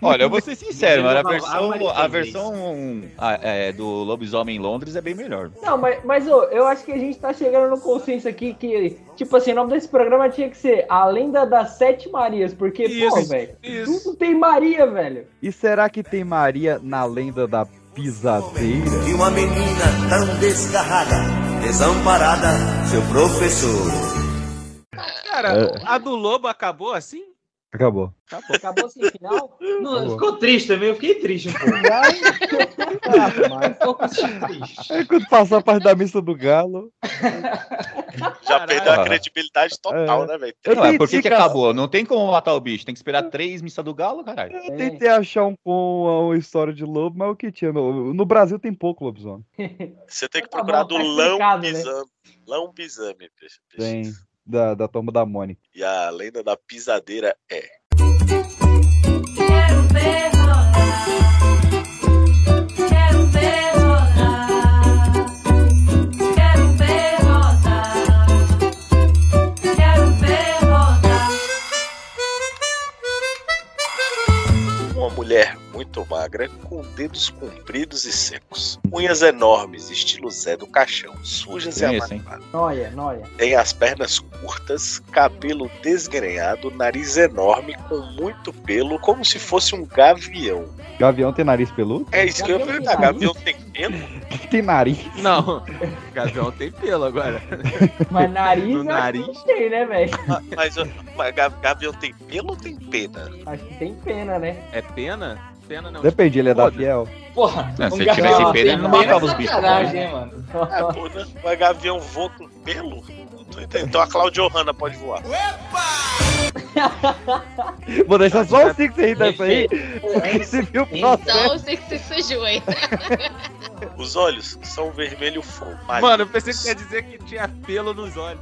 Olha, eu vou ser sincero, mas a versão, a versão ah, é, do lobisomem em Londres é bem melhor. Não, mas, mas ô, eu acho que a gente tá chegando no consenso aqui que, tipo assim, o nome desse programa tinha que ser A Lenda das Sete Marias, porque, pô, Isso, velho, isso. tudo tem Maria, velho. E será que tem Maria na lenda da pisadeira? De uma menina tão desgarrada, desamparada, seu professor. Cara, a do Lobo acabou assim? Acabou. Acabou, acabou sem final? *laughs* Não, Acabou. ficou triste também, eu fiquei triste um pouco. *laughs* Um pouco triste. É quando passar a parte da missa do Galo. Já perdeu a credibilidade total, né, velho? Não, é por que, acabou? Não tem como matar o bicho, tem que esperar três missas do galo, caralho. Eu tentei achar um com uma história de lobo, mas o que tinha? No, no Brasil tem pouco lobisomem. Você tem que Tá procurar bom, do tá explicado, né? Lambisame. Lambisame, peixe. Tem. Da, da tomba da Mônica. E a lenda da pisadeira é. Quero ver rolar. Quero ver rolar. Quero ver. Quero ver. Uma mulher muito magra, com dedos compridos e secos, unhas enormes, estilo Zé do Caixão, sujas e amareladas. Noia, noia. Tem as pernas curtas, cabelo desgrenhado, nariz enorme, com muito pelo, como se fosse um gavião. Gavião tem nariz peludo? É isso que eu ia Gavião tem perguntar, gavião tem pelo? *laughs* Tem nariz. Não, *laughs* gavião tem pelo agora. *laughs* Mas nariz, No eu acho que nariz. não tem, né, velho? Ah, Mas, mas ga- gavião tem pelo ou tem pena? Acho que tem pena, né? É pena? Pena não. Depende, ele é da. Fiel. Porra, Não, um se tivesse tem pena, ele não matava é os bichos, sacanagem, hein, mano. É, pô, né? Mas gavião voa com pelo? Então a Claudio Hanna pode voar. *laughs* Vou deixar só o Six aí dessa aí. Porque se viu o Então processo. o Six se sujou, hein? *laughs* Os olhos são vermelho fogo. Mano, eu pensei que ia dizer que tinha pelo nos olhos.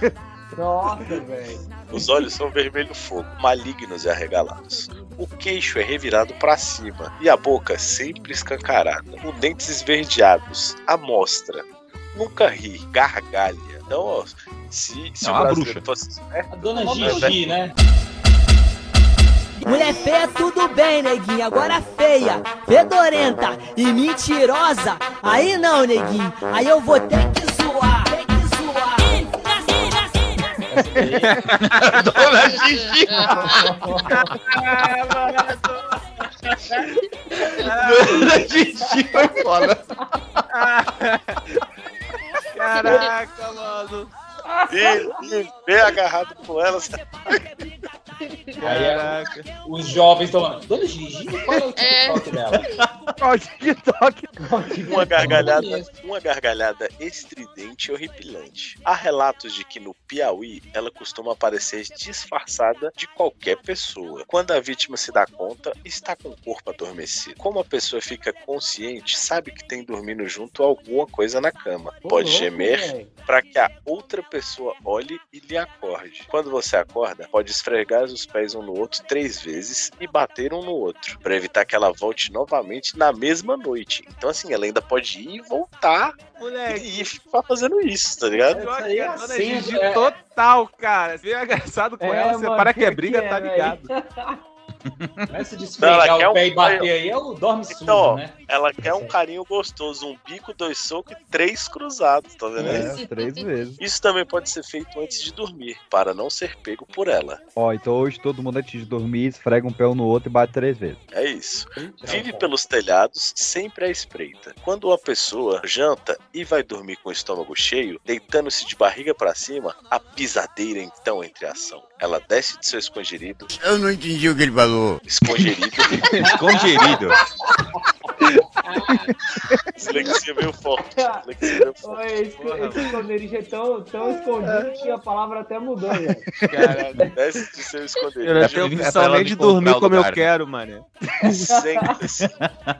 *laughs* Nossa, velho. Os olhos são vermelho fogo, malignos e arregalados. O queixo é revirado para cima e a boca sempre escancarada, com dentes esverdeados, à mostra. Nunca ri, gargalha. Então, ó, se, se É o brasileiro fosse. É, A dona. Gigi, né? Mulher feia, tudo bem, neguinho. Agora feia, fedorenta e mentirosa. Aí não, neguinho. Aí eu vou. Ter que zoar. Dona Gigi! *laughs* Dona Gigi foi foda. Caraca, mano. E, e bem agarrado com elas. Aí é- os jovens estão. Dona Gigi, qual é o TikTok dela? Qual o TikTok? Uma gargalhada, uma gargalhada estridente e horripilante. Há relatos de que no Piauí ela costuma aparecer disfarçada de qualquer pessoa. Quando a vítima se dá conta, está com o corpo adormecido. Como a pessoa fica consciente, sabe que tem dormindo junto alguma coisa na cama. Pode gemer para que a outra pessoa olhe e lhe acorde. Quando você acorda, pode esfregar os pés um no outro três vezes e bater um no outro, para evitar que ela volte novamente na mesma noite. Então, assim, ela ainda pode ir e voltar Moleque. e ficar fazendo isso, tá ligado? Isso aí que é dona assim, é- total, cara. Se é engraçado com É, ela, você mano, para que é briga, que é, tá velho. ligado. *laughs* Essa de Não, esfregar ela quer o um- pé e bater aí é o dorme sujo, Então, ó, né? ela quer um carinho gostoso, um bico, dois socos e três cruzados, tá vendo? É, três vezes. Isso também pode ser feito antes de dormir, para não ser pego por ela. Ó, então hoje todo mundo antes de dormir esfrega um pé um no outro e bate três vezes. É isso. Vive pelos telhados, sempre à espreita. Quando uma pessoa janta e vai dormir com o estômago cheio, deitando-se de barriga para cima, a pisadeira então entra em ação. Ela desce de seu esconderido. Eu não entendi o que ele falou. Esconderido. Esconderido. *laughs* *laughs* Dislexia meio forte. Dislexia meio forte. Oi, esse, esse esconderijo é tão, tão escondido que a palavra até mudou. Caralho, desce de seu Eu esconderido. não tenho opção nem de dormir como eu quero, mano. Senta-se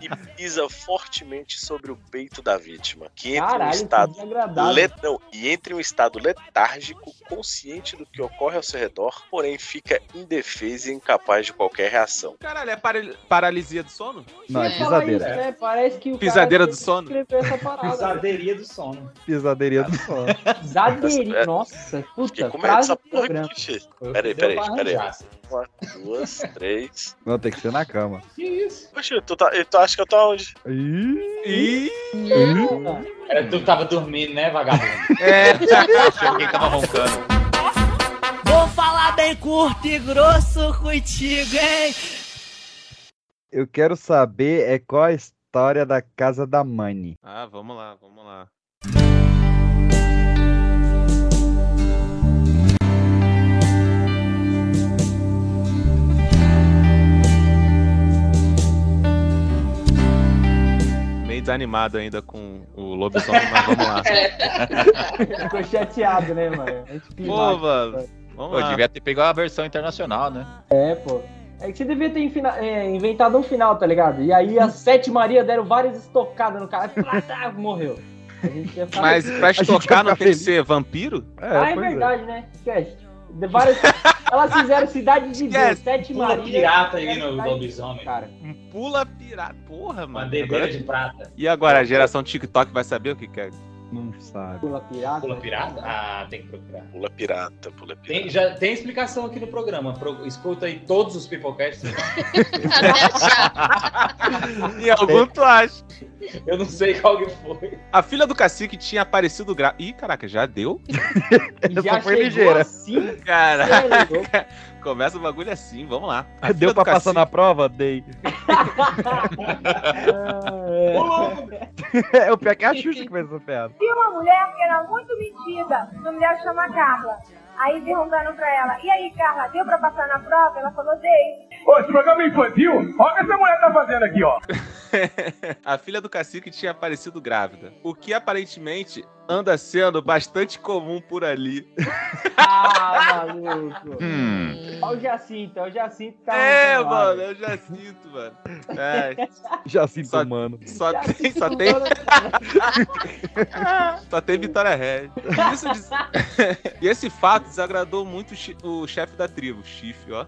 e pisa fortemente sobre o peito da vítima, que entra em um Caralho, estado desagradável. le- não, e entra em um estado letárgico, consciente do que ocorre ao seu redor, porém fica indefesa e incapaz de qualquer reação. Caralho, é para- paralisia do sono? Não, é Eu pisadeira. né? Parece que o Pisadeira cara do sono? essa parada. Pisaderia do sono. Pisadeirinha do sono. Pisadeirinha. Nossa, Fiquei puta, com medo frase dessa do porra aqui. Peraí, peraí, peraí. Uma, duas, três. Não, tem que ser na cama. Que isso? Poxa, tu, tá, tu acha que eu tô onde? Ih, Era tu que tava dormindo, né, vagabundo? É. *laughs* Achei que tava roncando. Vou falar bem curto e grosso contigo, hein? eu quero saber é qual a história da casa da Mani. Ah, vamos lá, vamos lá. Meio desanimado ainda com o lobisomem, mas vamos lá. *laughs* Ficou chateado, né, mano? A gente pô, mano. Né? Vamos pô, lá. devia ter pegado a versão internacional, né? É, pô. É que você devia ter infina- é, inventado um final, tá ligado? E aí as *laughs* sete Maria deram várias estocadas no cara. Plá, tá, morreu. Mas pra estocar não tem que ser vampiro? ah, é verdade, né? Esquece. De várias... *laughs* Elas fizeram cidade de Deus, sete Pula Maria. pirata aí no lobisomem. Cara. Pula pirata. Porra, mano. Bandeira Agora- de prata. E agora, a geração TikTok vai saber o que que é? Não sabe. Pula pirata. Pula pirata? Ah, tem que procurar. Pula pirata, pula pirata. Tem, já, tem explicação aqui no programa. Pro- escuta aí todos os Peoplecasts. *laughs* E algum tu acha? Eu não sei qual que foi. A filha do cacique tinha aparecido gra... Ih, caraca, já deu? *laughs* Já foi ligeira. assim? Caraca. Começa o bagulho assim, vamos lá. *laughs* A Deu pra passar cacique- na prova? Dei. *laughs* *laughs* É, o pior é que é a Xuxa que fez essa piada. Tinha uma mulher que era muito metida, uma mulher chama Carla. Aí perguntaram pra ela, e aí, Carla, deu pra passar na prova? Ela falou, dei. Ô, esse programa é infantil? Olha o que essa mulher tá fazendo aqui, ó. A filha do cacique tinha aparecido grávida, o que aparentemente anda sendo bastante comum por ali. Ah, maluco. *laughs* Hum. Olha o Jacinto, olha o Jacinto tá. É, mano, lado. eu já sinto, mano. *laughs* É, Já sinto, Só- mano. só tem, só tem, *laughs* só tem Vitória Red. Isso e esse fato desagradou muito o o chefe da tribo, chifre, ó.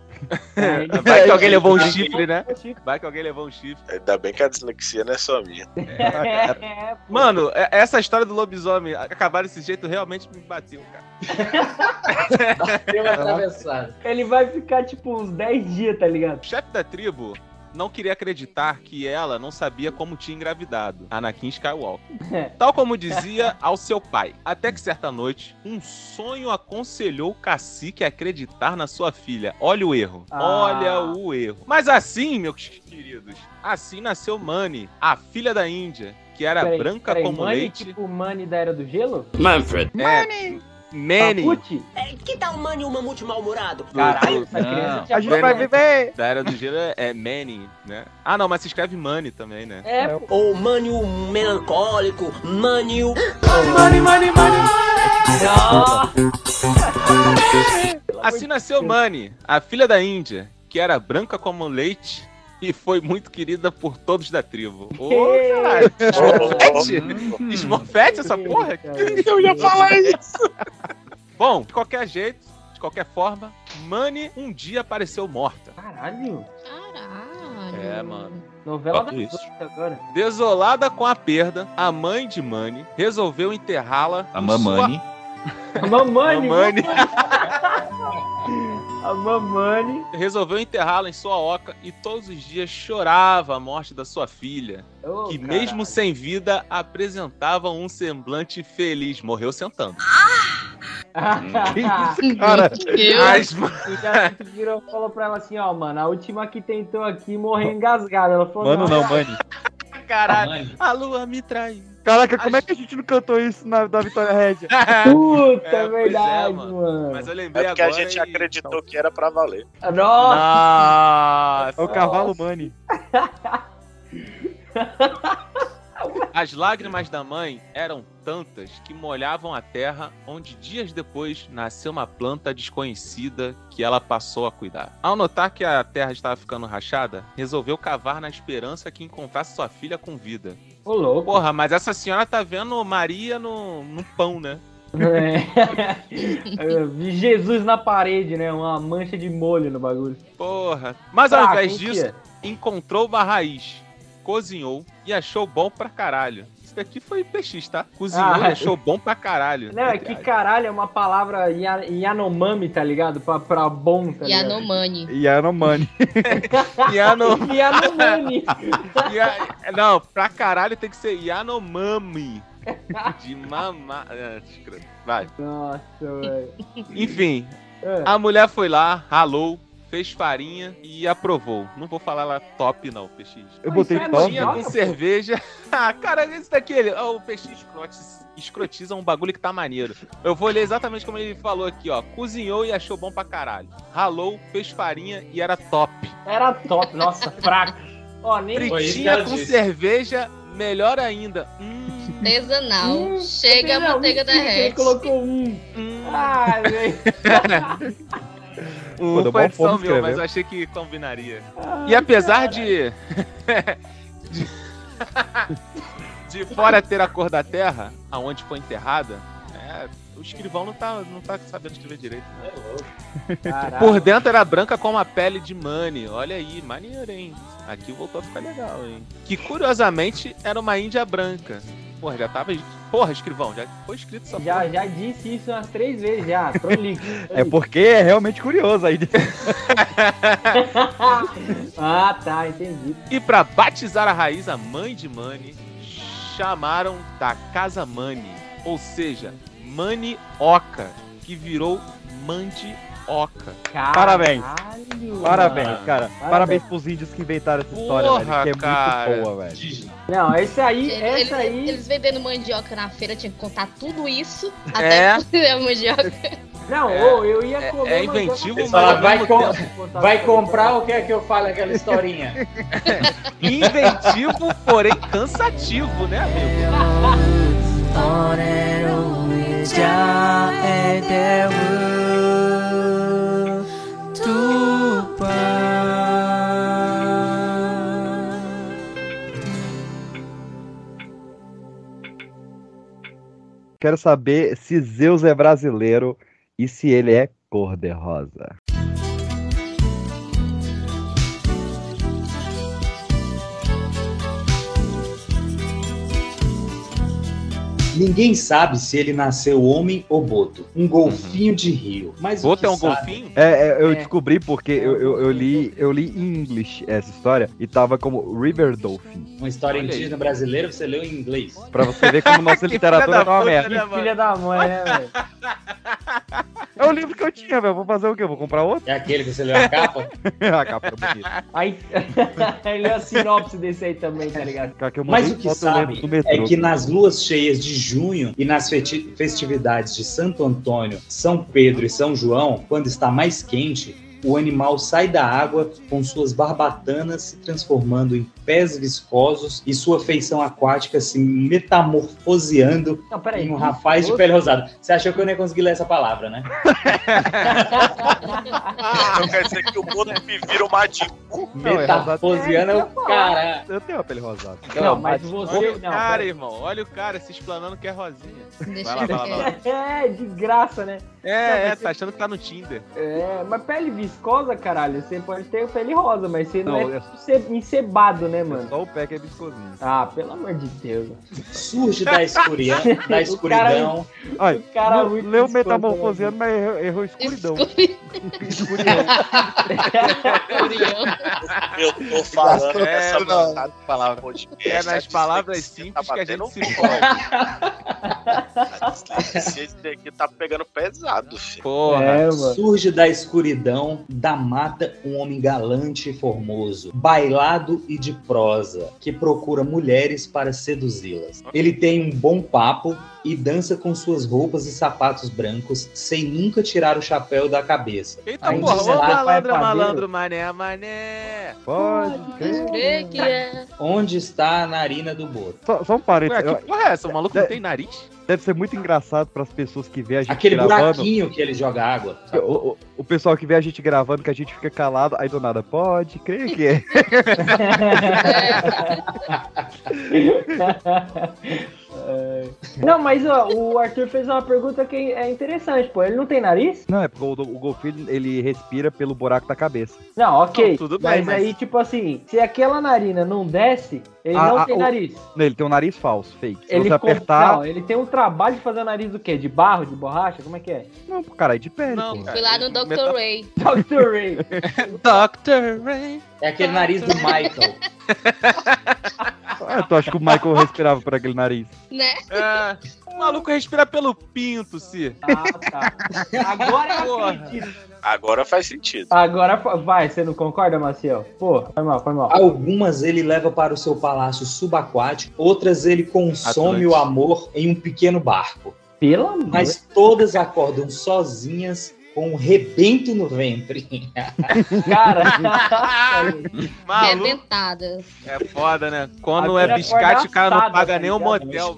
Vai que alguém levou um chifre, né? Vai que alguém levou um chifre. Ainda bem que a dislexia não é só minha. É, Mano, é- essa história do lobisomem acabar desse jeito realmente me bateu, cara. Atravessado. *laughs* Ele vai ficar tipo uns 10 dias, tá ligado? O chefe da tribo não queria acreditar que ela não sabia como tinha engravidado, Anakin Skywalker. Tal como dizia ao seu pai. Até que certa noite, um sonho aconselhou o cacique a acreditar na sua filha. Olha o erro. Ah. Olha o erro. Mas assim, meus queridos, assim nasceu Mani, a filha da Índia, que era Peraí, branca peraí, como Manny, leite. tipo Manny da Era do Gelo? Manfred. É, Manny. Papute? Que tal Manny o mamute mal-humorado? Caralho, essa Não. criança tinha A gente vai viver. Da Era do Gelo é, é Manny, né? Ah, não, mas se escreve Manny também, né? É, Ou Manny o melancólico, Manny o... Money, money, money. Assim nasceu Mani, a filha da Índia, que era branca como leite e foi muito querida por todos da tribo. Ô, caralho! Smurfette? Smurfette essa porra? Eu ia falar isso. Bom, de qualquer jeito, de qualquer forma, Mani um dia apareceu morta. Caralho. Caralho. É, mano. Novela Fato da isso. Agora. Desolada com a perda, a mãe de Mani resolveu enterrá-la. A mamãe. A mamãe. Mamani. A mamãe. Resolveu enterrá-la em sua oca e todos os dias chorava a morte da sua filha. Ô, que caralho. mesmo sem vida apresentava um semblante feliz. Morreu sentando. Cara, Mas, O Jacinto *laughs* virou e falou pra ela assim, ó, mano, a última que tentou aqui morreu engasgada. Ela falou, Mano, não, mano. caralho, Mãe, a lua me traiu. Caraca, como é que a gente não cantou isso na, da Vitória Red? *laughs* Puta, É, é, verdade, é, mano. mano. Mas eu É lembrei porque a agora. gente e- acreditou que era pra valer. Nossa! Nossa! É o cavalo Money. *laughs* As lágrimas da mãe eram tantas que molhavam a terra, onde dias depois nasceu uma planta desconhecida que ela passou a cuidar. Ao notar que a terra estava ficando rachada, resolveu cavar na esperança que encontrasse sua filha com vida. Ô, louco. Porra, mas essa senhora tá vendo Maria no, no pão, né? É. *laughs* Vi Jesus na parede, né? Uma mancha de molho no bagulho. Porra. Mas ao Fraco, invés disso, tia? encontrou uma raiz, cozinhou e achou bom pra caralho. Daqui foi PX, tá? Cozinhou Ah, achou bom pra caralho. Não, é que caralho é uma palavra ya- Yanomami, tá ligado? Pra, pra bom, tá ligado? Yanomani. Yanomani. *laughs* Yano... Yanomami. Ya- Não, pra caralho tem que ser Yanomami. De mamar. É. Vai. Nossa, velho. Enfim, É. a mulher foi lá, ralou, fez farinha e aprovou. Não vou falar lá top, não, PX. Eu botei é top. Tinha com cerveja. *laughs* ah, cara, esse daqui, ele, ó, o PX escrotiza, escrotiza um bagulho que tá maneiro. Eu vou ler exatamente como ele falou aqui, ó. Cozinhou e achou bom pra caralho. Ralou, fez farinha e era top. Era top, nossa, *laughs* fraco. Ó, nem. Fritinha com disse. cerveja melhor ainda. Hum, Artesanal. Hum, Chega a não, manteiga mentira, Ele derrete. colocou um. Ah, *laughs* velho. Um Pô, foi edição meu, escrever. mas eu achei que combinaria. Ai, E apesar de. *laughs* *laughs* de... de fora ter a cor da terra, aonde foi enterrada, é, o escrivão não tá, não tá sabendo escrever direito. né? Caralho. Por dentro era branca como a pele de Manny. Olha aí, maneiro, hein? Aqui voltou a ficar legal, hein? Que curiosamente era uma índia branca. Porra, já tava. Porra, escrivão, já foi escrito essa Já, porra. já disse isso umas três vezes já. Prolixo. É porque é realmente curioso aí. *laughs* ah, tá, entendi. E pra batizar a raiz, a mãe de Manny chamaram da Casa Mani, ou seja, Manioca, que virou Mandioca. Parabéns. Caralho, Parabéns, mano. cara. Parabéns pros índios que inventaram essa história, Porra, velho. Que é cara. muito boa, velho. Não, esse aí, Eles, essa aí. eles vendendo mandioca na feira, tinha que contar tudo isso É. *laughs* até fazer a mandioca. Não, É, ô, eu ia é- comer. é mandioca inventivo, com Ele fala, mas vai, com- vai comprar ou quer que eu fale aquela historinha? *laughs* Inventivo, porém cansativo, né, amigo? Quero saber se Zeus é brasileiro e se ele é cor-de-rosa. Ninguém sabe se ele nasceu homem ou boto. Um golfinho de rio. Mas o Boto que é um sabe- golfinho? É, é, eu É. descobri porque eu, eu, eu li eu li em inglês essa história e tava como River Dolphin. Uma história Olha aí. indígena brasileira, você leu em inglês. Pra você ver como nossa *laughs* literatura tá uma merda. né, Que filha da mãe, né, velho? *laughs* É o livro que eu tinha, velho. Vou fazer o quê? Vou comprar outro? É aquele que você leu a capa? *laughs* a capa era bonita. Aí, ele leu a sinopse desse aí também, tá ligado? Cara, que eu Mas o que sabe do metrô. é que nas luas cheias de junho e nas festividades de Santo Antônio, São Pedro e São João, quando está mais quente, o animal sai da água com suas barbatanas se transformando em pés viscosos e sua feição aquática se metamorfoseando Não, peraí. em um rapaz de pele rosada. Você achou que eu não ia conseguir ler essa palavra, né? *laughs* Então quer dizer que o boto me vira o. Não, é Metamorfoseando é o cara. Eu tenho uma pele rosada. Não, mas você. Olha o Não, cara, irmão. Olha o cara se explanando que é rosinha. Deixa Vai lá, vai lá, vai lá. *laughs* É, de graça, né? É, é, tá achando que tá no Tinder. É, mas pele viscosa, caralho, você pode ter pele rosa, mas você não, Não, é é- ce- encebado, né, mano? Só o pé que é viscosinho. Ah, pelo amor de Deus. Surge da, escuridão, *laughs* da escuridão. Ai, O cara leu- muito leu metamorfoseando, mas errou, errou escuridão. Escuridão. *laughs* Eu tô falando É, essa palavra podcast. É nas a palavras dislexia simples tá que a gente se fode. A dislexia esse daqui tá pegando pesado, filho. Porra. É. Surge da escuridão, da mata, um homem galante e formoso, bailado e de prosa, que procura mulheres para seduzi-las. Ele tem um bom papo e dança com suas roupas e sapatos brancos, sem nunca tirar o chapéu da cabeça. Eita, Aí porra, ô malandro, malandro, mané, mané. Pode crer. Que é. Onde está a narina do boto? Só, só um parênteses. Ué, que porra é essa? O maluco não É- tem nariz? Deve ser muito engraçado pras pessoas que vê a gente Aquele gravando. buraquinho que ele joga água. O, o- o pessoal que vê a gente gravando, que a gente fica calado, aí do nada, pode crer que é. *laughs* *laughs* *laughs* É. Não, mas ó, o Arthur fez uma pergunta que é interessante, pô. Ele não tem nariz? Não, é porque o, o golfinho, ele respira pelo buraco da cabeça. Não, ok. Não, tudo bem, mas, mas- aí, tipo assim, se aquela narina não desce, ele Ah, não ah, tem o- nariz. Não, Ele tem um nariz falso, fake. Se Ele você com- apertar... Não, ele tem um trabalho de fazer o nariz do quê? De barro, de borracha? Como é que é? Não, caralho, de pele, Não, pô. cara. Fui lá no Dr. Meta- Ray. Dr. Ray. *laughs* Dr. Ray. É aquele nariz do Michael. Ah, tu acha que o Michael respirava por aquele nariz? Né? É, o maluco respira pelo pinto, se. Ah, tá. Agora eu acredito. Agora faz sentido. Agora vai, você não concorda, Maciel? Pô, foi mal, foi mal. Algumas ele leva para o seu palácio subaquático, outras ele consome Atlante. o amor em um pequeno barco. Pelo amor. Mas todas acordam sozinhas com um rebento no ventre. *laughs* Cara, *laughs* Maluco. Rebentadas. É foda, né? Quando Agora é biscate, o cara não paga tá nem o motel.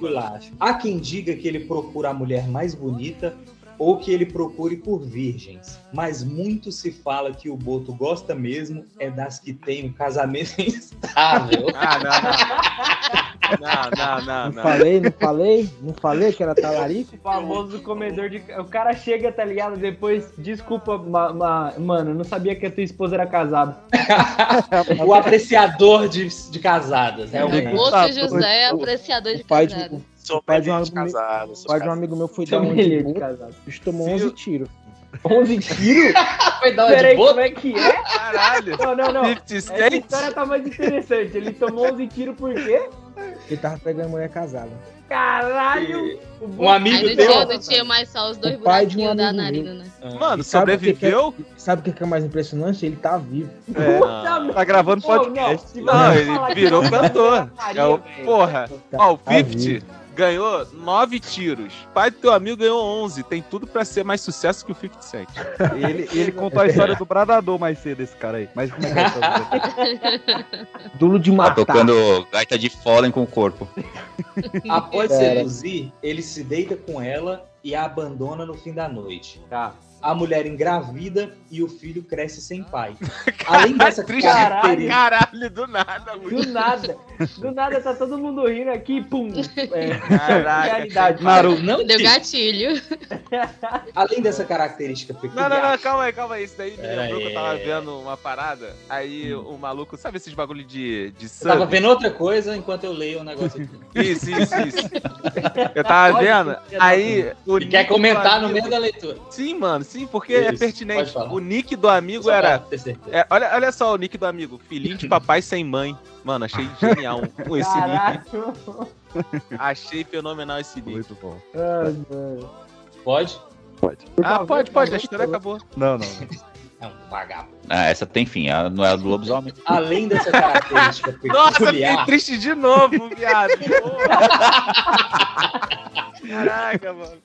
Há quem diga que ele procura a mulher mais bonita ou que ele procure por virgens. Mas muito se fala que o Boto gosta mesmo é das que tem um casamento *laughs* instável. Ah, não, não. Não, não, não, Não não. falei, não falei? Não falei que era talarico? O famoso comedor de. O cara chega, tá ligado? Depois, desculpa, ma- ma- mano, eu não sabia que a tua esposa era casada. *laughs* o apreciador de, de casadas, realmente. Moço José é apreciador de casado. O pai de um amigo, casado, sou o pai de um amigo meu foi dar um de de casado. o bicho tomou Se 11 o- tiros. 11 tiros? *laughs* Foi dar uma de como é que é? Caralho. Não, não, não. 50 Essa história tá mais interessante. Ele tomou 11 tiros por quê? Ele tava pegando mulher casada. Caralho! Um amigo não teu. tinha, não tinha mais só os dois O pai de um da amigo narina, né? Mano, E sabe o que é- sobreviveu? sabe o que é mais impressionante? Ele tá vivo. É. Tá gravando podcast. não, Não, você ele virou não, cantor. Maria, É o, porra. Tá- Ó, o tá 50 vivo. Ganhou 9 tiros. Pai do teu amigo ganhou 11. Tem tudo pra ser mais sucesso que o 50 Cent. E ele, ele contou a história do Bradador mais cedo, esse cara aí. Mas como é que é? *laughs* Duro de Tá matar. tocando gaita de fôlei com o corpo. *laughs* Após Pera. seduzir, ele se deita com ela e a abandona no fim da noite. Tá. A mulher engravida e o filho cresce sem pai. *laughs* Além dessa Triste característica, caralho, do nada, Do Luiz. nada. Do nada tá todo mundo rindo aqui, pum. É, Caraca. realidade. Naruto. não Deu gatilho. *laughs* além dessa característica Não, peculiar, não, não, calma aí, calma aí. Isso daí me Pera lembrou que eu tava aí. vendo uma parada. Aí o maluco, sabe esses bagulho de, de eu tava vendo outra coisa enquanto eu leio o negócio aqui. *laughs* Isso, isso, isso. Eu tava Pode vendo. Aí. O E quer do comentar no meio da leitura. Sim, mano, sim, porque é Isso, pertinente. pode falar. O nick do amigo Só era. é, olha, olha só o nick do amigo. Filhinho de papai sem mãe. Mano, achei genial esse nick. Achei fenomenal esse nick. Muito bom. Ai, mano. Pode? Ah, pode, pode, a história acabou. Não, não. É um vagabundo. Ah, essa tem fim, a- não é a do lobisomem. Além dessa característica *laughs* Nossa, fiquei peculiar, triste de novo, viado. *laughs* Caraca, mano.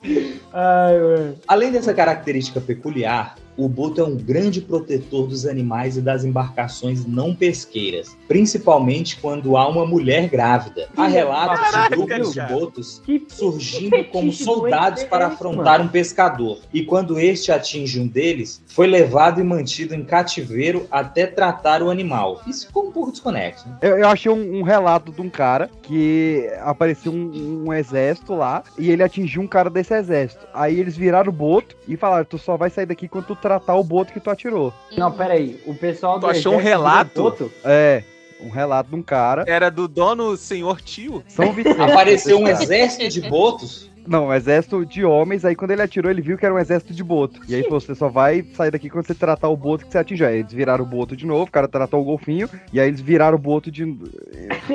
Ai, mano. além dessa característica peculiar, o boto é um grande protetor dos animais e das embarcações não pesqueiras, principalmente quando há uma mulher grávida. Há relatos Caraca, de grupos de botos surgindo como soldados para é esse, afrontar um pescador. E quando este atinge um deles, foi levado e mantido em cativeiro até tratar o animal. Isso ficou um pouco desconexo. né? Eu, eu achei um, um relato de um cara que apareceu um, um exército lá e ele atingiu um cara desse exército. Aí eles viraram o boto e falaram: Tu só vai sair daqui quando tu tratar o boto que tu atirou. Não, peraí. O pessoal Tu achou um relato? É, um relato de um cara. Era do dono senhor tio? São Vicente. Apareceu um exército de botos. Não, um exército de homens. Aí quando ele atirou, ele viu que era um exército de boto. E aí falou: Você só vai sair daqui quando você tratar o boto que você atingiu. Aí eles viraram o boto de novo, o cara tratou o golfinho. E aí eles viraram o boto de.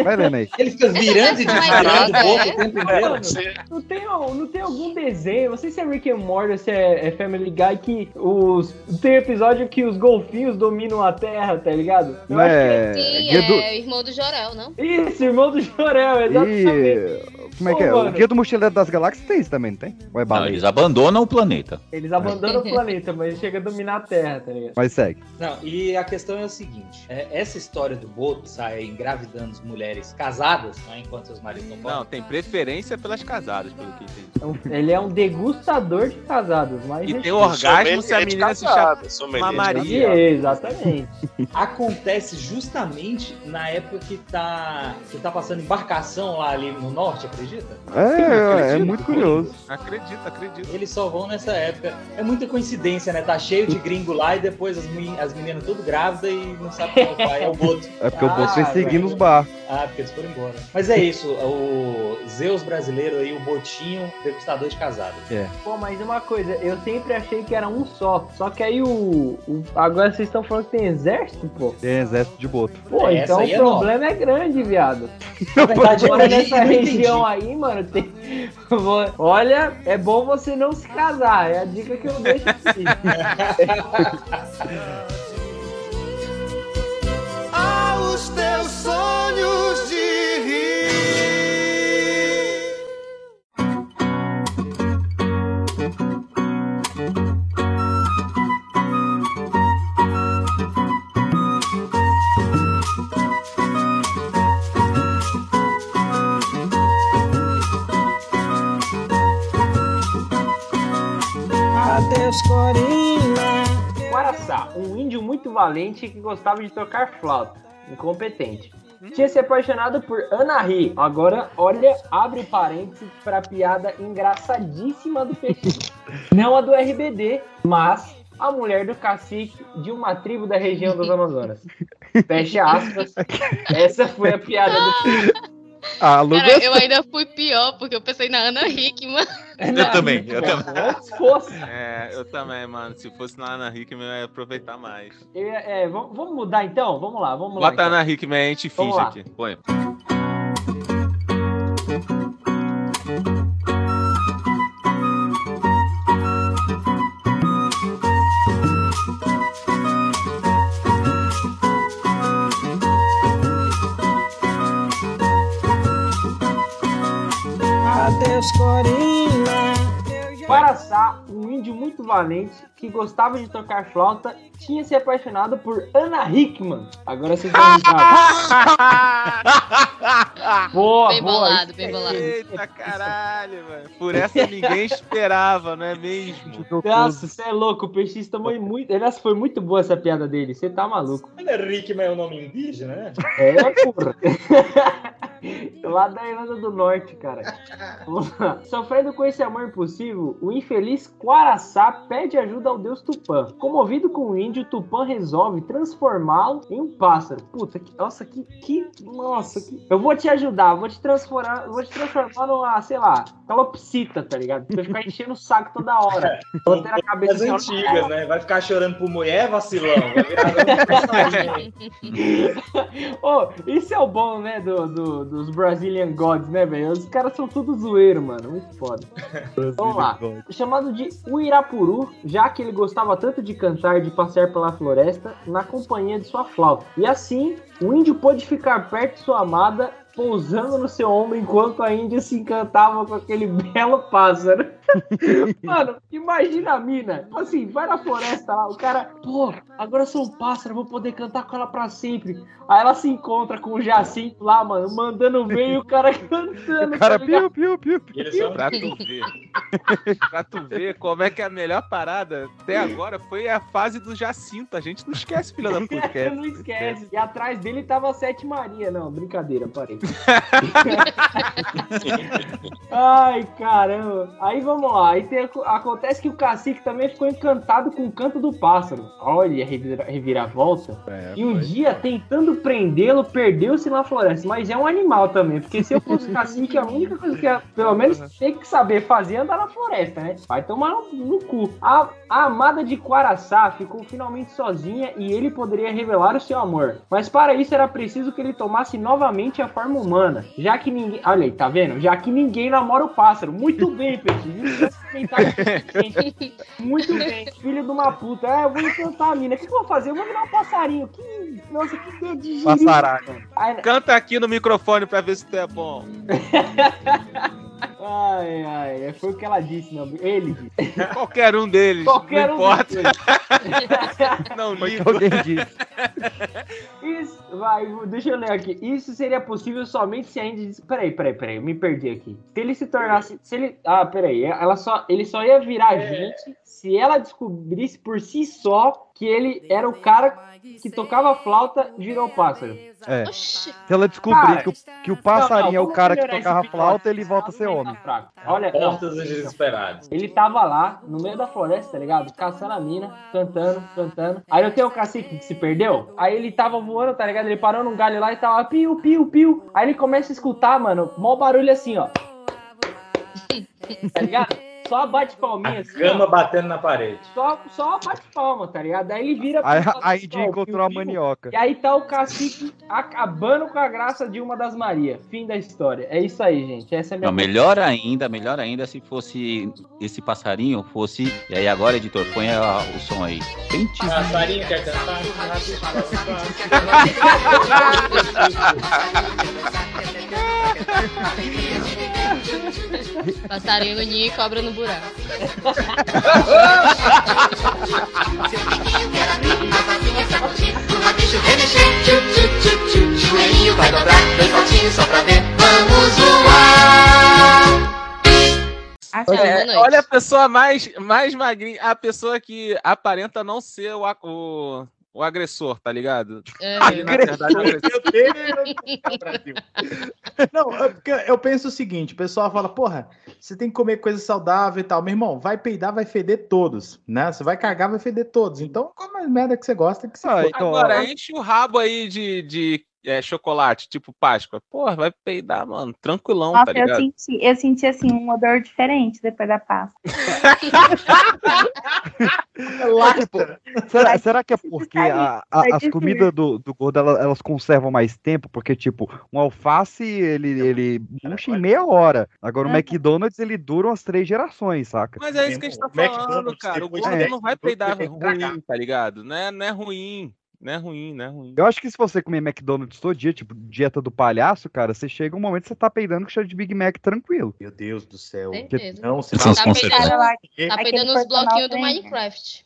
Vai lendo aí. *laughs* Ele fica virando e desvirando o boto o tempo inteiro. Não tem, não tem algum desenho, não sei se é Rick and Morty ou se é, é Family Guy, que os, tem episódio que os golfinhos dominam a Terra, tá ligado? Eu Não acho é. Sim, Guia do- é irmão do Jorel, não? é isso, irmão do Jorel, exatamente. E. Como é que é? Ô, O mano. Guia do Mochileiro das Galáxias tem isso também, não tem? Ou é Não, eles abandonam o planeta. Eles abandonam o planeta, mas chega a dominar a Terra, tá ligado? Mas segue. Não, e a questão é o seguinte: é, essa história do boto sair engravidando as mulheres casadas, né, enquanto seus maridos não Não, podem. tem preferência pelas casadas, pelo que entendi. Então, Ele é um degustador de casados, mas. E tem Sommelier orgasmo se a menina se casada, chama Mamaria. Exatamente. *laughs* Acontece justamente na época que tá, que tá passando embarcação lá ali no norte, acredita? É, é, acredito. muito curioso. Acredito, acredito. Eles só vão nessa época. É muita coincidência, né? Tá cheio de gringo lá e depois as, as meninas tudo grávidas e não sabe é o pai, é o boto. *laughs* É porque o boto vem Ah, seguindo os barcos. Ah, porque eles foram embora. Mas é isso, o Zeus brasileiro aí, o botinho degustador de casadas. É. Pô, mas uma coisa, eu sempre achei que era um só. Só que aí o. o- agora vocês estão falando que tem exército, pô. Tem exército de boto. Pô, Essa então o é problema é grande, viado. Na verdade, eu nessa região aí, mano, tem. *laughs* Olha, é bom você não se casar. É a dica que eu deixo aqui. *laughs* aos teus sonhos de rir. Valente que gostava de tocar flauta. Incompetente. Tinha se apaixonado por Anahi. Agora, olha, abre parênteses pra piada engraçadíssima do Petit. *laughs* Não a do RBD, mas a mulher do cacique de uma tribo da região dos Amazonas. *laughs* Fecha aspas. Essa foi a piada do *laughs* Ah, Cara, eu ainda fui pior, porque eu pensei na Ana Hickman. *laughs* Eu também, eu também. Se fosse. É, eu também, mano. Se fosse na Ana Hickman, eu ia aproveitar mais. Ia- é, vamos, vamos mudar então? Vamos lá, vamos lá. Bota a então. Ana Hickman, a gente Vamos finge lá. aqui. Põe. Guaraçá, um índio muito valente que gostava de tocar flauta, tinha se apaixonado por Ana Hickman. Agora vocês vão *laughs* ligar. Boa, Bem boa. bolado, bem bolado. Eita caralho, velho. Por essa ninguém esperava, não é mesmo? *laughs* Nossa, você é louco, o PX tomou muito. Aliás, foi muito boa essa piada dele, você tá maluco. Rick é o nome indígena, né? É, porra. *laughs* Lá da Irlanda do Norte, cara. Vamos lá. Sofrendo com esse amor impossível, o infeliz Quaraçá pede ajuda ao deus Tupã. Comovido com o índio, Tupã resolve transformá-lo em um pássaro. Puta, que, nossa, que, que. Nossa, que. Eu vou te ajudar, vou te transformar, vou te transformar numa, sei lá, calopsita, tá ligado? Pra ficar enchendo o saco toda hora. Vou ter a cabeça As assim, antigas, né? Vai ficar chorando por mulher, vacilão. Vai virar *laughs* personagem. *laughs* Ô, isso é o bom, né, do, do- dos Brazilian Gods, né, velho? Os caras são tudo zoeiro, mano. Muito foda. Vamos lá. Chamado de Uirapuru, já que ele gostava tanto de cantar e de passear pela floresta na companhia de sua flauta. E assim, o índio pôde ficar perto de sua amada, pousando no seu ombro enquanto a índia se encantava com aquele *laughs* belo pássaro. *laughs* Mano, imagina a mina. Assim, vai na floresta lá, o cara, pô, agora eu sou um pássaro, vou poder cantar com ela pra sempre. Aí ela se encontra com o Jacinto lá, mano, mandando ver e o cara *laughs* cantando. O cara tá piu, piu, piu, piu. são- Pra tu ver. pra tu ver como é que é a melhor parada até agora foi a fase do Jacinto. A gente não esquece, filha da puta. é- não esquece. E atrás dele tava a Sete Maria. Não, brincadeira, parei. Ai, caramba. Aí vamos lá. Aí tem- acontece que o cacique também ficou encantado com o canto do pássaro. Olha, revira- reviravolta. É, e um dia, tentando prendê-lo, perdeu-se na floresta. Mas é um animal também. Porque se eu fosse *laughs* cacique, a única coisa que eu, pelo menos tem que saber fazer é andar na floresta, né? Vai tomar no, no cu. A, a amada de Quaraçá ficou finalmente sozinha e ele poderia revelar o seu amor. Mas para isso era preciso que ele tomasse novamente a forma humana. Já que ninguém. Olha aí, tá vendo? Já que ninguém namora o pássaro. Muito bem, inteligente. Muito bem. Filho de uma puta. É, eu vou encantar a mina. O que, que eu vou fazer? Eu vou virar um passarinho. Que. Nossa, que dedo de giro. Passaralho. Ai, Canta aqui no microfone pra ver se tu é bom. *laughs* ai, ai. Foi o que ela disse, não. Ele disse. *laughs* Qualquer um deles. Qualquer não um importa. deles. *laughs* Não Foi ligo. que alguém disse. Isso, vai, deixa eu ler aqui. Isso seria possível somente se a Indy. Peraí, peraí, peraí, eu me perdi aqui. Se ele se tornasse. Se ele. Ah, peraí. Ela só, ele só ia virar gente se ela descobrisse por si só que ele era o cara que tocava flauta e virou pássaro. É. Se ela descobrir que, o, que o passarinho é o cara que tocava flauta, ele volta a ser homem. Fraco. Olha, não, Portas dos Desesperados. ele tava lá, no meio da floresta, tá ligado? Caçando a mina, cantando, cantando. Aí não tem o cacique que se perdeu? Aí ele tava voando, tá ligado? Ele parou num galho lá e tava piu, piu, piu. Aí ele começa a escutar, mano, mó barulho assim, ó. Tá ligado? Só bate palminha assim, Cama ó. batendo na parede. Só, só bate palma, tá ligado? Aí ele vira Aí, aí ó, encontrou a manioca. E aí tá o cacique acabando com a graça de uma das Maria. Fim da história. É isso aí, gente. Essa é a minha Não, melhor ainda, melhor ainda se fosse esse passarinho fosse. E aí agora, editor, põe a- o som aí. Pentes. Passarinho quer cantar? *laughs* *laughs* Passarinho no ninho e cobra no buraco. Joelhinho vai dobrar, saltinhos só pra ver. Vamos voar! É. Olha a pessoa mais, mais magrinha, a pessoa que aparenta não ser o, o, o agressor, tá ligado? É. *laughs* Ele, na verdade, é o agressor. Não, é porque eu penso o seguinte, o pessoal fala, porra, você tem que comer coisa saudável e tal. Meu irmão, vai peidar, vai feder todos, né? Você vai cagar, vai feder todos. Então, come a merda que você gosta, que você Ah, então, Agora, enche o rabo aí de, de é, chocolate, tipo Páscoa. Porra, vai peidar, mano. Tranquilão, Nossa, tá eu ligado? senti, eu senti assim um odor diferente depois da pasta. *laughs* Mas, tipo, será, será que é porque a- a- vai as comidas do, do gordo ela- elas, conservam mais tempo? Porque, tipo, um alface ele, ele murcha em meia hora. Agora o. McDonald's ele dura umas três gerações, saca? Mas é isso que a gente tá falando, cara. O gordo de não vai 10 peidar ruim, tá ligado? Não é, não é ruim. Não é ruim, não é ruim. Eu acho que se você comer McDonald's todo dia, tipo, dieta do palhaço, cara, você chega um momento que você tá peidando com cheiro de Big Mac tranquilo. Meu Deus do céu. Certeza. Não, você Tá consequências. peidando, tá peidando os bloquinhos do trainer. Minecraft.